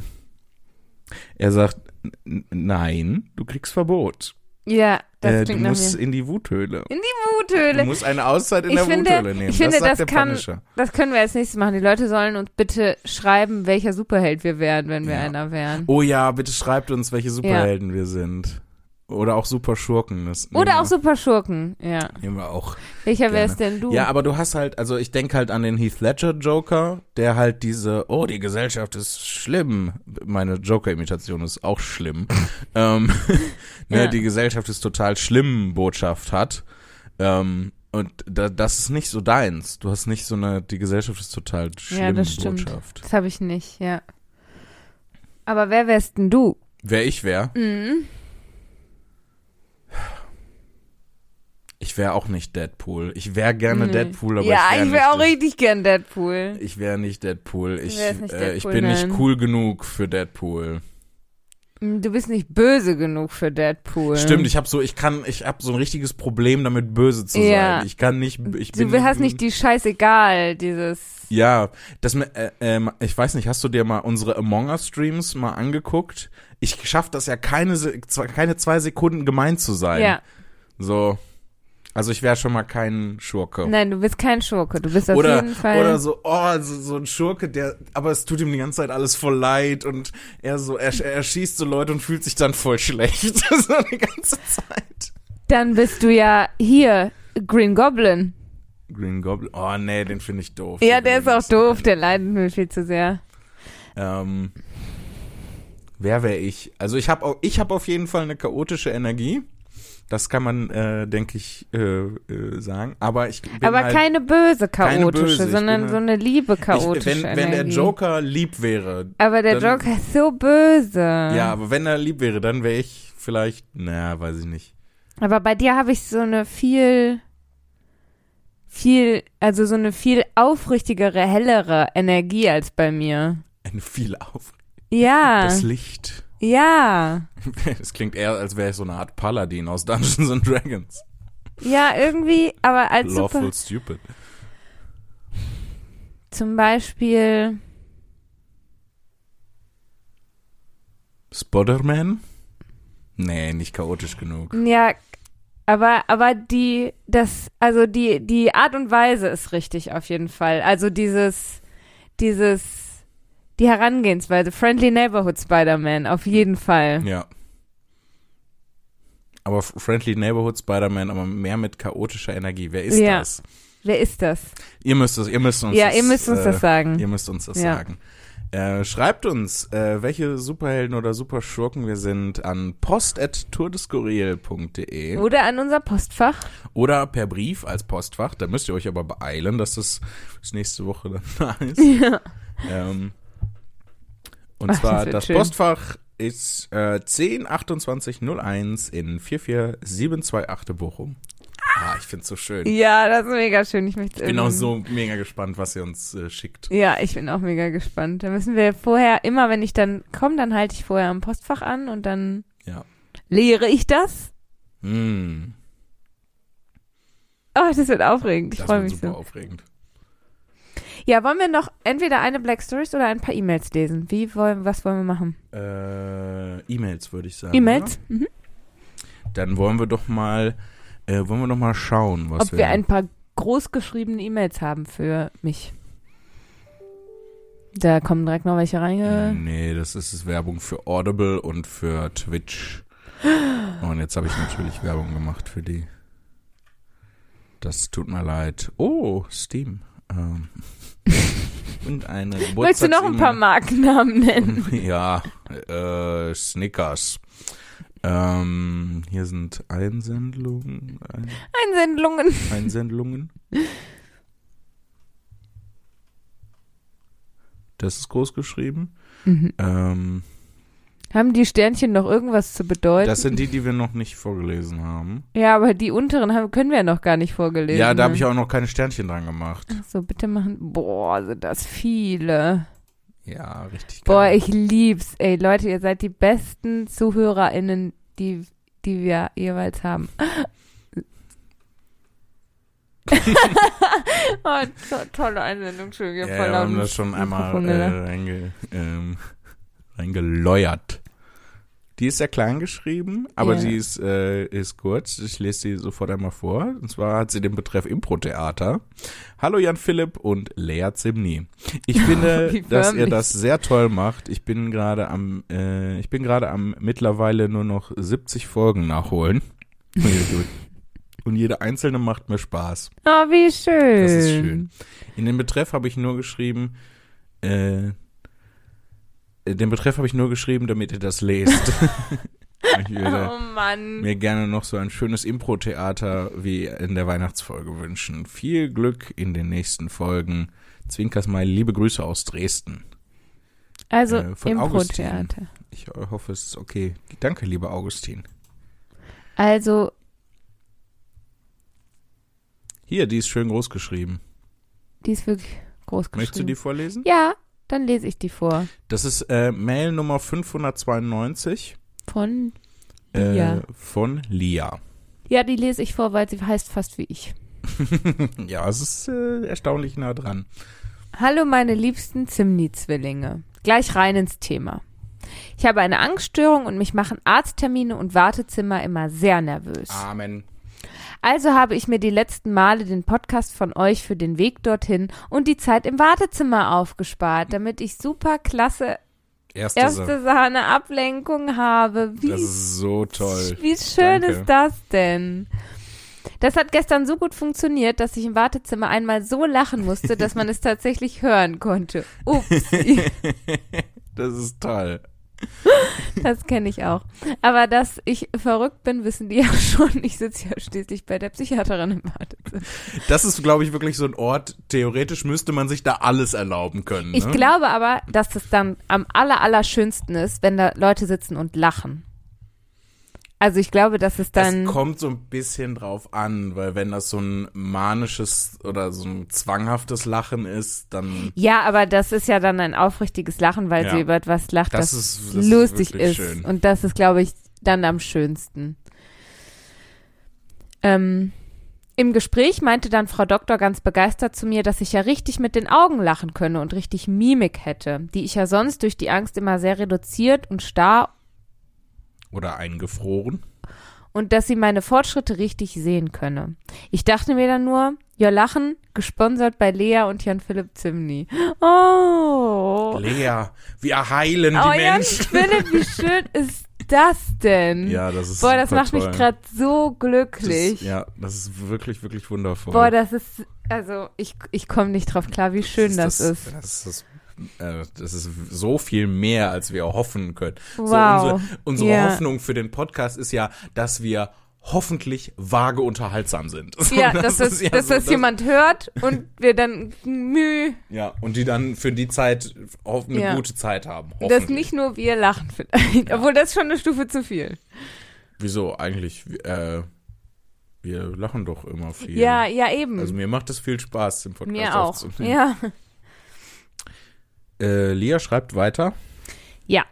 Speaker 1: Er sagt, "N- nein, du kriegst Verbot.
Speaker 2: Ja, das
Speaker 1: äh, du
Speaker 2: klingt nach
Speaker 1: musst in die Wuthöhle.
Speaker 2: In die
Speaker 1: Du
Speaker 2: Wuthöhle.
Speaker 1: musst eine Auszeit in
Speaker 2: Ich
Speaker 1: der
Speaker 2: finde-
Speaker 1: Wuthöhle nehmen.
Speaker 2: ich finde,
Speaker 1: das
Speaker 2: das
Speaker 1: der
Speaker 2: kann-
Speaker 1: Punisher.
Speaker 2: Das können wir als nächstes machen. Die Leute sollen uns bitte schreiben, welcher Superheld wir wären, wenn wir
Speaker 1: Ja.
Speaker 2: einer wären.
Speaker 1: Oh ja, bitte schreibt uns, welche Superhelden wir sind. Oder auch Superschurken. Das nehmen
Speaker 2: Oder auch Superschurken. Ja.
Speaker 1: Nehmen wir auch.
Speaker 2: Welcher wär's denn du?
Speaker 1: Ja, aber du hast halt, also ich denke halt an den Heath Ledger Joker, der halt diese, oh, die Gesellschaft ist schlimm. Meine Joker-Imitation ist auch schlimm. ähm, ne,
Speaker 2: Ja.
Speaker 1: Die Gesellschaft ist total schlimm Botschaft hat. Ähm, und da, das ist nicht so deins. Du hast nicht so eine, die Gesellschaft ist total schlimm
Speaker 2: Ja, das stimmt.
Speaker 1: Botschaft.
Speaker 2: Das habe ich nicht, ja. Aber wer wärst denn du?
Speaker 1: Wer ich wäre,
Speaker 2: Mhm.
Speaker 1: Ich wäre auch nicht Deadpool. Ich wäre gerne
Speaker 2: Nee.
Speaker 1: Deadpool, aber
Speaker 2: ja,
Speaker 1: ich wäre
Speaker 2: ich wäre auch
Speaker 1: nicht
Speaker 2: richtig gern Deadpool.
Speaker 1: Ich wäre nicht Deadpool. Ich,
Speaker 2: nicht
Speaker 1: äh, ich
Speaker 2: Deadpool,
Speaker 1: bin nicht
Speaker 2: nein.
Speaker 1: cool genug für Deadpool.
Speaker 2: Mm, Du bist nicht böse genug für Deadpool.
Speaker 1: Stimmt, ich habe so, ich kann, ich habe so ein richtiges Problem damit, böse zu
Speaker 2: Ja.
Speaker 1: sein. Ich kann nicht, ich bin.
Speaker 2: Du hast nicht die scheißegal, dieses.
Speaker 1: Ja, das, äh, ähm, ich weiß nicht, hast du dir mal unsere Among Us Streams mal angeguckt? Ich schaff das ja keine, keine zwei Sekunden gemein zu sein.
Speaker 2: Ja.
Speaker 1: So, also ich wäre schon mal kein Schurke.
Speaker 2: Nein, du bist kein Schurke. Du bist auf
Speaker 1: oder,
Speaker 2: jeden Fall.
Speaker 1: oder so, oh, so, so ein Schurke, der, aber es tut ihm die ganze Zeit alles voll leid und er so, er, er schießt so Leute und fühlt sich dann voll schlecht. so die ganze Zeit.
Speaker 2: Dann bist du ja hier Green Goblin.
Speaker 1: Green Goblin. Oh nee, den finde ich doof.
Speaker 2: Ja, der ist auch doof. Der leidet mir viel zu sehr.
Speaker 1: Ähm, wer wäre ich? Also ich habe ich hab auf jeden Fall eine chaotische Energie. Das kann man, äh, denke ich, äh, äh, sagen. Aber ich bin
Speaker 2: Aber
Speaker 1: halt,
Speaker 2: keine böse
Speaker 1: keine
Speaker 2: chaotische,
Speaker 1: böse, ich
Speaker 2: sondern
Speaker 1: bin
Speaker 2: so eine liebe
Speaker 1: ich,
Speaker 2: chaotische
Speaker 1: wenn, wenn der. Joker lieb wäre.
Speaker 2: Aber der
Speaker 1: dann-
Speaker 2: Joker ist so böse.
Speaker 1: Ja, aber wenn er lieb wäre, dann wäre ich vielleicht, naja, weiß ich nicht.
Speaker 2: Aber bei dir habe ich so eine viel, viel, also so eine viel aufrichtigere, hellere Energie als bei mir.
Speaker 1: Eine viel auf.
Speaker 2: Ja,
Speaker 1: Das Licht.
Speaker 2: Ja,
Speaker 1: Das klingt eher, als wäre ich so eine Art Paladin aus Dungeons and Dragons.
Speaker 2: ja, irgendwie, aber als
Speaker 1: Lawful
Speaker 2: super,
Speaker 1: stupid.
Speaker 2: zum Beispiel,
Speaker 1: Spotterman? Nee, nicht chaotisch genug.
Speaker 2: ja, aber, aber die, das, also die, die Art und Weise ist richtig auf jeden Fall. Also dieses, dieses, die Herangehensweise, Friendly Neighborhood Spider-Man, auf jeden Fall.
Speaker 1: Ja. Aber Friendly Neighborhood Spider-Man, aber mehr mit chaotischer Energie. Wer ist
Speaker 2: Ja.
Speaker 1: das?
Speaker 2: Wer ist das?
Speaker 1: Ihr müsst es, ihr müsst uns
Speaker 2: ja,
Speaker 1: das,
Speaker 2: ihr müsst uns
Speaker 1: äh,
Speaker 2: das sagen.
Speaker 1: Ihr müsst uns das
Speaker 2: Ja.
Speaker 1: sagen. Äh, schreibt uns, äh, welche Superhelden oder Superschurken wir sind an post.tourdeskurril.de
Speaker 2: Oder an unser Postfach.
Speaker 1: oder per Brief als Postfach. Da müsst ihr euch aber beeilen, dass das bis nächste Woche dann da ist.
Speaker 2: Ja.
Speaker 1: Ähm, und
Speaker 2: das
Speaker 1: zwar
Speaker 2: wird
Speaker 1: das
Speaker 2: schön.
Speaker 1: Postfach ist äh, 102801 in 44728 Bochum. Ah, ich find's so schön.
Speaker 2: Ja, das ist mega schön. Ich
Speaker 1: Ich bin auch so mega gespannt, was ihr uns äh, schickt.
Speaker 2: Ja, ich bin auch mega gespannt. Da müssen wir vorher, immer wenn ich dann komme, dann halte ich vorher am Postfach an und dann
Speaker 1: Ja.
Speaker 2: leere ich das.
Speaker 1: Mm,
Speaker 2: Oh, das wird aufregend. Ich
Speaker 1: das
Speaker 2: freue
Speaker 1: wird
Speaker 2: mich
Speaker 1: super
Speaker 2: so.
Speaker 1: aufregend.
Speaker 2: Ja, wollen wir noch entweder eine Black Stories oder ein paar E-Mails lesen? Wie wollen, was wollen wir machen?
Speaker 1: Äh, E-Mails würde ich sagen.
Speaker 2: E-Mails? Mhm.
Speaker 1: Dann wollen wir doch mal, äh, wollen wir doch mal schauen, was
Speaker 2: Ob wir ein paar großgeschriebene E-Mails haben für mich. Da kommen direkt noch welche reinge...
Speaker 1: Nee, das ist Werbung für Audible und für Twitch. Und jetzt habe ich natürlich Werbung gemacht für die. Das tut mir leid. Oh, Steam. Ähm. und eine
Speaker 2: Willst du noch ein paar Markennamen nennen?
Speaker 1: Ja, äh, Snickers. Ähm, hier sind Einsendungen. Ein,
Speaker 2: Einsendungen.
Speaker 1: Einsendungen. Das ist groß geschrieben.
Speaker 2: Mhm.
Speaker 1: Ähm,
Speaker 2: Haben die Sternchen noch irgendwas zu bedeuten?
Speaker 1: das sind die, die wir noch nicht vorgelesen haben.
Speaker 2: ja, aber die unteren haben, können wir ja noch gar nicht vorgelesen.
Speaker 1: ja, da habe ich auch noch keine Sternchen dran gemacht.
Speaker 2: Ach So, bitte machen. Boah, sind das viele.
Speaker 1: Ja, richtig
Speaker 2: Boah,
Speaker 1: geil.
Speaker 2: ich lieb's. Ey, Leute, ihr seid die besten ZuhörerInnen, die, die wir jeweils haben. oh, to tolle Einsendung, Entschuldigung,
Speaker 1: ja,
Speaker 2: voll
Speaker 1: wir haben das schon einmal äh, reinge, ähm, reingeläuert. Die ist sehr klein geschrieben, aber
Speaker 2: Ja.
Speaker 1: die ist, äh, ist kurz. Ich lese sie sofort einmal vor. Und zwar hat sie den Betreff Impro-Theater. Hallo Jan Philipp und Lea Zimni. Ich finde, dass ihr das sehr toll macht. Ich bin gerade am, äh, ich bin gerade am mittlerweile nur noch 70 Folgen nachholen. Und jede einzelne macht mir Spaß.
Speaker 2: Oh, wie schön.
Speaker 1: Das ist schön. In den Betreff habe ich nur geschrieben, äh, den Betreff habe ich nur geschrieben, damit ihr das lest. ich würde
Speaker 2: Oh Mann.
Speaker 1: mir gerne noch so ein schönes Impro-Theater wie in der Weihnachtsfolge wünschen. Viel Glück in den nächsten Folgen. Zwinkers mal liebe Grüße aus Dresden.
Speaker 2: Also,
Speaker 1: äh, von
Speaker 2: Impro-Theater.
Speaker 1: Ich hoffe, es ist okay. Danke, lieber Augustin.
Speaker 2: Also,
Speaker 1: Hier, die ist schön groß geschrieben.
Speaker 2: die ist wirklich groß geschrieben.
Speaker 1: Möchtest du die vorlesen?
Speaker 2: Ja, dann lese ich die vor.
Speaker 1: Das ist äh, Mail Nummer 592
Speaker 2: Von,
Speaker 1: äh,
Speaker 2: Ja.
Speaker 1: von Lia.
Speaker 2: ja, die lese ich vor, weil sie heißt fast wie ich.
Speaker 1: ja, es ist äh, erstaunlich nah dran.
Speaker 2: Hallo meine liebsten Zimni-Zwillinge. Gleich rein ins Thema. Ich habe eine Angststörung und mich machen Arzttermine und Wartezimmer immer sehr nervös.
Speaker 1: Amen.
Speaker 2: Also habe ich mir die letzten Male den Podcast von euch für den Weg dorthin und die Zeit im Wartezimmer aufgespart, damit ich super klasse
Speaker 1: Erste,
Speaker 2: erste
Speaker 1: Sache.
Speaker 2: Sahne Ablenkung habe. Wie,
Speaker 1: Das ist so toll.
Speaker 2: wie schön
Speaker 1: Danke.
Speaker 2: ist das denn? Das hat gestern so gut funktioniert, dass ich im Wartezimmer einmal so lachen musste, dass man es tatsächlich hören konnte. Ups,
Speaker 1: Das ist toll.
Speaker 2: das kenne ich auch. Aber dass ich verrückt bin, wissen die ja schon. Ich sitze ja schließlich bei der Psychiaterin im Wartezimmer.
Speaker 1: Das ist, glaube ich, wirklich so ein Ort. Theoretisch müsste man sich da alles erlauben können. Ne?
Speaker 2: Ich glaube aber, dass das dann am aller, allerschönsten ist, wenn da Leute sitzen und lachen. Also ich glaube, dass es dann.
Speaker 1: Es kommt so ein bisschen drauf an, weil wenn das so ein manisches oder so ein zwanghaftes Lachen ist, dann
Speaker 2: Ja, aber das ist ja dann ein aufrichtiges Lachen, weil
Speaker 1: Ja.
Speaker 2: sie über etwas lacht,
Speaker 1: Das
Speaker 2: das,
Speaker 1: ist- das ist
Speaker 2: lustig ist.
Speaker 1: schön.
Speaker 2: Und das ist, glaube ich, dann am schönsten. Ähm, Im Gespräch meinte dann Frau Doktor ganz begeistert zu mir, dass ich ja richtig mit den Augen lachen könne und richtig Mimik hätte, die ich ja sonst durch die Angst immer sehr reduziert und starr
Speaker 1: oder eingefroren.
Speaker 2: und dass sie meine Fortschritte richtig sehen könne. Ich dachte mir dann nur, ja lachen, gesponsert bei Lea und Jan Philipp Zimny. Oh.
Speaker 1: Lea, wir heilen die
Speaker 2: Oh Jan
Speaker 1: Menschen.
Speaker 2: Philipp, wie schön ist das denn?
Speaker 1: Ja, das ist
Speaker 2: Boah, das macht mich
Speaker 1: toll.
Speaker 2: gerade so
Speaker 1: Das-
Speaker 2: glücklich.
Speaker 1: Ja, das ist wirklich, wirklich wundervoll.
Speaker 2: Boah, das ist, also ich, ich komme nicht drauf klar, wie schön das, ist.
Speaker 1: Das ist das, äh, das ist so viel mehr, als wir hoffen können. So
Speaker 2: Wow.
Speaker 1: unsere unsere
Speaker 2: Ja.
Speaker 1: Hoffnung für den Podcast ist ja, dass wir hoffentlich vage unterhaltsam sind. So,
Speaker 2: Ja, dass das,
Speaker 1: ist ja
Speaker 2: dass
Speaker 1: so,
Speaker 2: das jemand hört und wir dann Mühe,
Speaker 1: Ja, und die dann für die Zeit eine
Speaker 2: Ja.
Speaker 1: gute Zeit haben.
Speaker 2: dass nicht nur wir lachen vielleicht. Obwohl das ist schon eine Stufe zu viel.
Speaker 1: Wieso eigentlich? Äh, Wir lachen doch immer viel.
Speaker 2: Ja, ja, eben.
Speaker 1: Also mir macht es viel Spaß, den Podcast
Speaker 2: Mir auch.
Speaker 1: aufzunehmen.
Speaker 2: Ja.
Speaker 1: Äh, Lia schreibt weiter.
Speaker 2: Ja.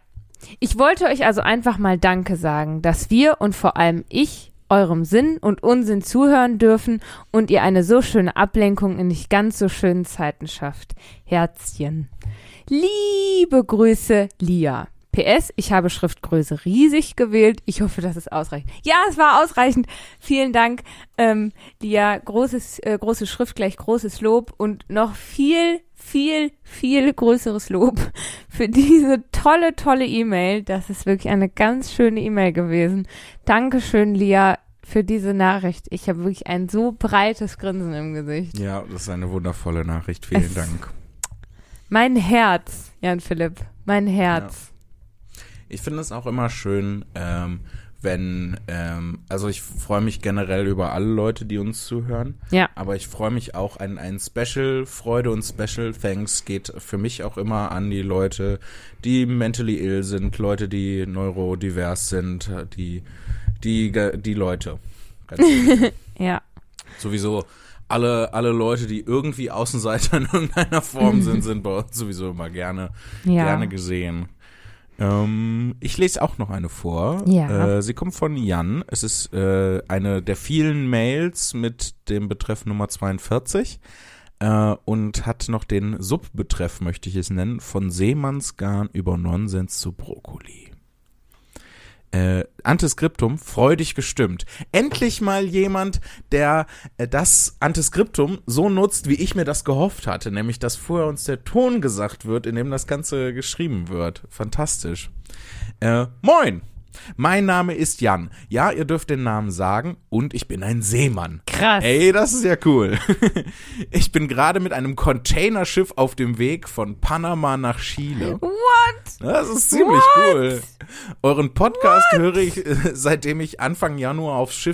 Speaker 2: Ich wollte euch also einfach mal Danke sagen, dass wir und vor allem ich eurem Sinn und Unsinn zuhören dürfen und ihr eine so schöne Ablenkung in nicht ganz so schönen Zeiten schafft. Herzchen. Liebe Grüße, Lia. PS, ich habe Schriftgröße riesig gewählt. Ich hoffe, das ist ausreichend. Ja, es war ausreichend. Vielen Dank, ähm, Lia. Großes, äh, große Schrift gleich großes Lob und noch viel, viel, viel größeres Lob für diese tolle, tolle E-Mail. Das ist wirklich eine ganz schöne E-Mail gewesen. Dankeschön, Lia, für diese Nachricht. Ich habe wirklich ein so breites Grinsen im Gesicht.
Speaker 1: Ja, das ist eine wundervolle Nachricht. Vielen
Speaker 2: Es-
Speaker 1: Dank.
Speaker 2: Mein Herz, Jan Philipp, mein Herz.
Speaker 1: Ich finde es auch immer schön, ähm, wenn, ähm, also ich freue mich generell über alle Leute, die uns zuhören.
Speaker 2: Ja.
Speaker 1: Aber ich freue mich auch ein, ein Special Freude und Special Thanks geht für mich auch immer an die Leute, die mentally ill sind, Leute, die neurodivers sind, die, die, die Leute. Ganz
Speaker 2: Ja.
Speaker 1: sowieso alle, alle Leute, die irgendwie Außenseiter in irgendeiner Form sind, sind bei uns sowieso immer gerne,
Speaker 2: Ja.
Speaker 1: gerne gesehen. Ähm, ich lese auch noch eine vor.
Speaker 2: Ja.
Speaker 1: Äh, sie kommt von Jan. Es ist äh, eine der vielen Mails mit dem Betreff Nummer 42 äh, und hat noch den Subbetreff, möchte ich es nennen, von Seemannsgarn über Nonsens zu Brokkoli. Äh, Antiskriptum, freudig gestimmt. Endlich mal jemand, der äh, das Antiskriptum so nutzt, wie ich mir das gehofft hatte, nämlich dass vorher uns der Ton gesagt wird, in dem das Ganze geschrieben wird. Fantastisch. Äh, moin! Mein Name ist Jan. Ja, ihr dürft den Namen sagen und ich bin ein Seemann.
Speaker 2: Krass.
Speaker 1: Ey, das ist ja cool. Ich bin gerade mit einem Containerschiff auf dem Weg von Panama nach Chile.
Speaker 2: What?
Speaker 1: Das ist ziemlich cool. Euren Podcast höre ich, äh, seitdem ich Anfang Januar aufs,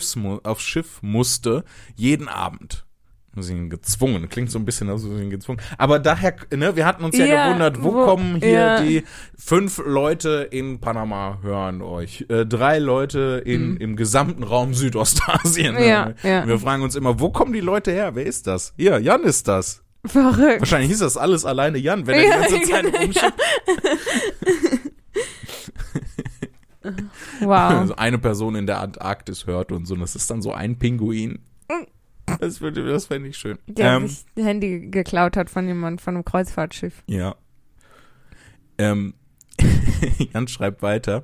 Speaker 1: aufs Schiff musste, jeden Abend. Wir sind gezwungen, klingt so ein bisschen, als wir sind gezwungen. Aber daher, ne, wir hatten uns ja,
Speaker 2: Ja,
Speaker 1: gewundert, wo,
Speaker 2: wo-
Speaker 1: kommen hier
Speaker 2: ja.
Speaker 1: die fünf Leute in Panama hören euch, äh, drei Leute in, im gesamten Raum Südostasien.
Speaker 2: Mhm. Ja,
Speaker 1: ne?
Speaker 2: ja.
Speaker 1: Und Wir fragen uns immer, wo kommen die Leute her? Wer ist das? Hier, Jan ist das.
Speaker 2: Verrückt.
Speaker 1: Wahrscheinlich hieß das alles alleine Jan, wenn er
Speaker 2: Ja,
Speaker 1: die ganze Zeit
Speaker 2: genau,
Speaker 1: rumschickt.
Speaker 2: Wow.
Speaker 1: also eine Person in der Antarktis hört und so. Und das ist dann so ein Pinguin. Das, würde, das fände ich schön.
Speaker 2: Der
Speaker 1: Ähm,
Speaker 2: sich das Handy geklaut hat von jemandem von einem Kreuzfahrtschiff.
Speaker 1: ja. Ähm, Jan schreibt weiter.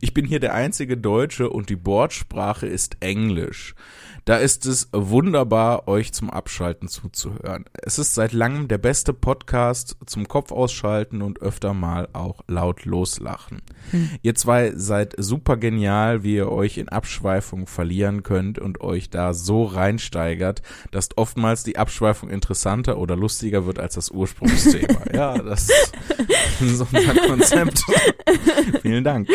Speaker 1: Ich bin hier der einzige Deutsche und die Bordsprache ist Englisch. Da ist es wunderbar, euch zum Abschalten zuzuhören. Es ist seit langem der beste Podcast zum Kopf ausschalten und öfter mal auch laut loslachen. Ihr zwei seid super genial, wie ihr euch in Abschweifung verlieren könnt und euch da so reinsteigert, dass oftmals die Abschweifung interessanter oder lustiger wird als das Ursprungsthema. ja, das ist unser Konzept. Vielen Dank.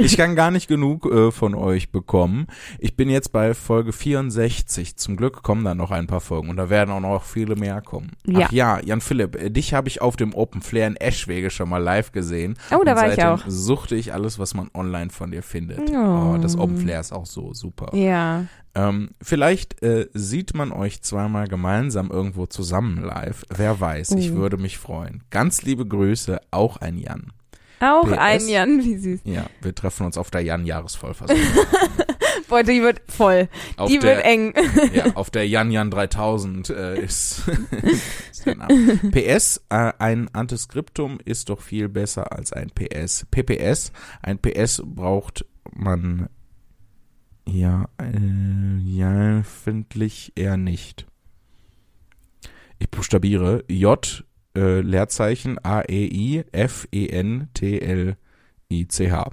Speaker 1: Ich kann gar nicht genug äh, von euch bekommen. Ich bin jetzt bei Folge 64. Zum Glück kommen da noch ein paar Folgen und da werden auch noch viele mehr kommen.
Speaker 2: Ja.
Speaker 1: Ach ja, Jan Philipp, äh, dich habe ich auf dem Open Flair in Eschwege schon mal live gesehen.
Speaker 2: Oh, da
Speaker 1: Und
Speaker 2: war ich auch.
Speaker 1: suchte ich alles, was man online von dir findet.
Speaker 2: Oh.
Speaker 1: Oh, das Open Flair ist auch so super.
Speaker 2: Ja.
Speaker 1: Ähm, vielleicht äh, sieht man euch zweimal gemeinsam irgendwo zusammen live. Wer weiß, ich
Speaker 2: Uh.
Speaker 1: würde mich freuen. Ganz liebe Grüße, auch ein Jan.
Speaker 2: Auch
Speaker 1: PS.
Speaker 2: ein Jan, wie süß.
Speaker 1: Ja, wir treffen uns auf der Jan-Jahresvollversammlung.
Speaker 2: Boah, die wird voll.
Speaker 1: Auf
Speaker 2: die
Speaker 1: der,
Speaker 2: wird eng.
Speaker 1: Ja, auf der Jan Jan 3000 äh, ist, ist der Name. PS, äh, ein Antiskriptum ist doch viel besser als ein PS. PPS, ein PS braucht man ja, äh, ja, findlich eher nicht. Ich buchstabiere J, äh, Leerzeichen A, E, I, F, E, N, T, L, I, C, H.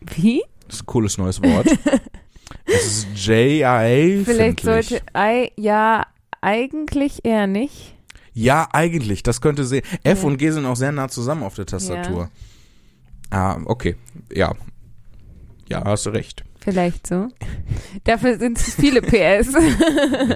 Speaker 2: Wie?
Speaker 1: Das ist ein cooles neues Wort. es ist J-I-A.
Speaker 2: Vielleicht sollte I, ja, eigentlich eher nicht.
Speaker 1: Ja, eigentlich, das könnte sehen. F
Speaker 2: Ja.
Speaker 1: und G sind auch sehr nah zusammen auf der Tastatur. Ah, okay. Ja. Ja, hast du recht.
Speaker 2: Vielleicht so. Dafür sind es viele PS.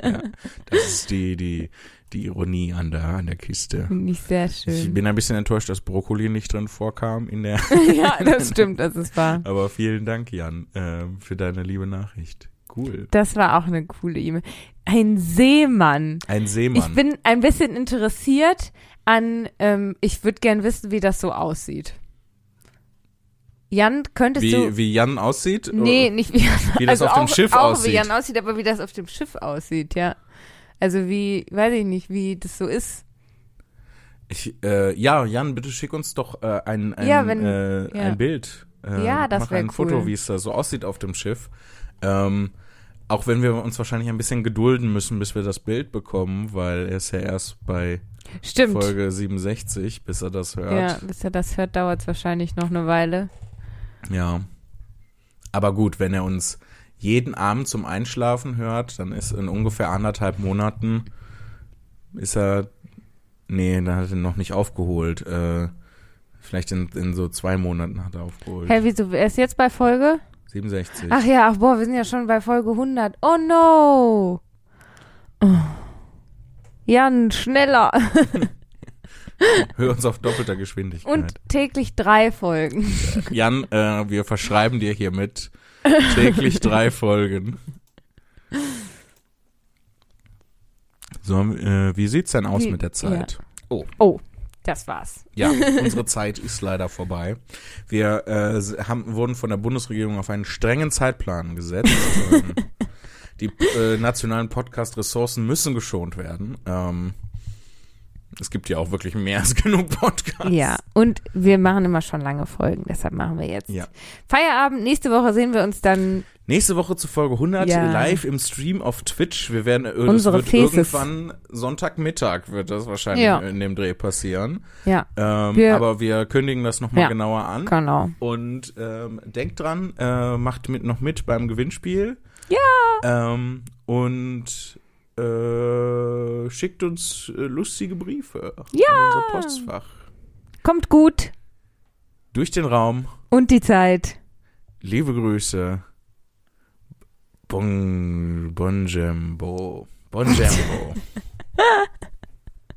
Speaker 1: Ja, das ist die, die, die Ironie an der, an der Kiste.
Speaker 2: Finde ich sehr
Speaker 1: Ich
Speaker 2: schön.
Speaker 1: bin ein bisschen enttäuscht, dass Brokkoli nicht drin vorkam in der.
Speaker 2: ja, das stimmt, das ist wahr.
Speaker 1: Aber vielen Dank, Jan, ähm, für deine liebe Nachricht. Cool.
Speaker 2: Das war auch eine coole E-Mail. Ein Seemann.
Speaker 1: Ein
Speaker 2: Ich
Speaker 1: Seemann.
Speaker 2: bin ein bisschen interessiert an, ähm, ich würde gern wissen, wie das so aussieht. Jan, könntest
Speaker 1: wie,
Speaker 2: du.
Speaker 1: wie Jan aussieht?
Speaker 2: Nee, nicht wie,
Speaker 1: Wie das
Speaker 2: also
Speaker 1: auf dem
Speaker 2: auch,
Speaker 1: Schiff
Speaker 2: auch
Speaker 1: aussieht.
Speaker 2: wie Jan aussieht, aber wie das auf dem Schiff aussieht, ja. Also wie, weiß ich nicht, wie das so ist.
Speaker 1: Ich, äh, ja, Jan, bitte schick uns doch äh, ein, ein,
Speaker 2: Ja, wenn-
Speaker 1: äh,
Speaker 2: ja.
Speaker 1: ein Bild. Äh,
Speaker 2: Ja, das
Speaker 1: mach
Speaker 2: wär
Speaker 1: ein Foto,
Speaker 2: cool.
Speaker 1: wie es da so aussieht auf dem Schiff. Ähm, auch wenn wir uns wahrscheinlich ein bisschen gedulden müssen, bis wir das Bild bekommen, weil er ist ja erst bei
Speaker 2: Stimmt.
Speaker 1: Folge 67, bis er das
Speaker 2: Ja,
Speaker 1: hört.
Speaker 2: bis er das hört, dauert es wahrscheinlich noch eine Weile.
Speaker 1: Ja. Aber gut, wenn er uns jeden Abend zum Einschlafen hört, dann ist in ungefähr anderthalb Monaten ist er, nee, dann hat er noch nicht aufgeholt. Äh, vielleicht in, in so zwei Monaten hat er aufgeholt.
Speaker 2: Hä, wieso? Er ist jetzt bei Folge?
Speaker 1: 67.
Speaker 2: Ach ja, ach boah, wir sind ja schon bei Folge 100. Oh no! Oh. Jan, schneller!
Speaker 1: Hör uns auf doppelter Geschwindigkeit.
Speaker 2: Und täglich drei Folgen.
Speaker 1: Jan, äh, wir verschreiben dir hiermit täglich drei Folgen. So, äh, wie sieht's denn aus
Speaker 2: Wie-
Speaker 1: mit der Zeit?
Speaker 2: Oh, das war's.
Speaker 1: Ja, unsere Zeit ist leider vorbei. Wir äh, haben, wurden von der Bundesregierung auf einen strengen Zeitplan gesetzt. ähm, die äh, nationalen Podcast-Ressourcen müssen geschont werden. Ähm, es gibt ja auch wirklich mehr als genug Podcasts.
Speaker 2: Ja, und wir machen immer schon lange Folgen, deshalb machen wir jetzt
Speaker 1: Ja.
Speaker 2: Feierabend. Nächste Woche sehen wir uns dann.
Speaker 1: Nächste Woche zu Folge 100
Speaker 2: Ja.
Speaker 1: live im Stream auf Twitch. Wir werden äh,
Speaker 2: Unsere
Speaker 1: irgendwann Sonntagmittag wird das wahrscheinlich
Speaker 2: Ja.
Speaker 1: in dem Dreh passieren.
Speaker 2: Ja,
Speaker 1: Ähm,
Speaker 2: Wir-
Speaker 1: aber wir kündigen das nochmal
Speaker 2: Ja.
Speaker 1: genauer an.
Speaker 2: genau.
Speaker 1: Und ähm, denkt dran, äh, macht mit noch mit beim Gewinnspiel.
Speaker 2: Ja!
Speaker 1: Ähm, und äh, schickt uns äh, lustige Briefe
Speaker 2: Ja!
Speaker 1: in unser Postfach.
Speaker 2: Kommt gut
Speaker 1: Durch den Raum.
Speaker 2: und die Zeit.
Speaker 1: Liebe Grüße. Bon, bon Jambo. Bon Jambo.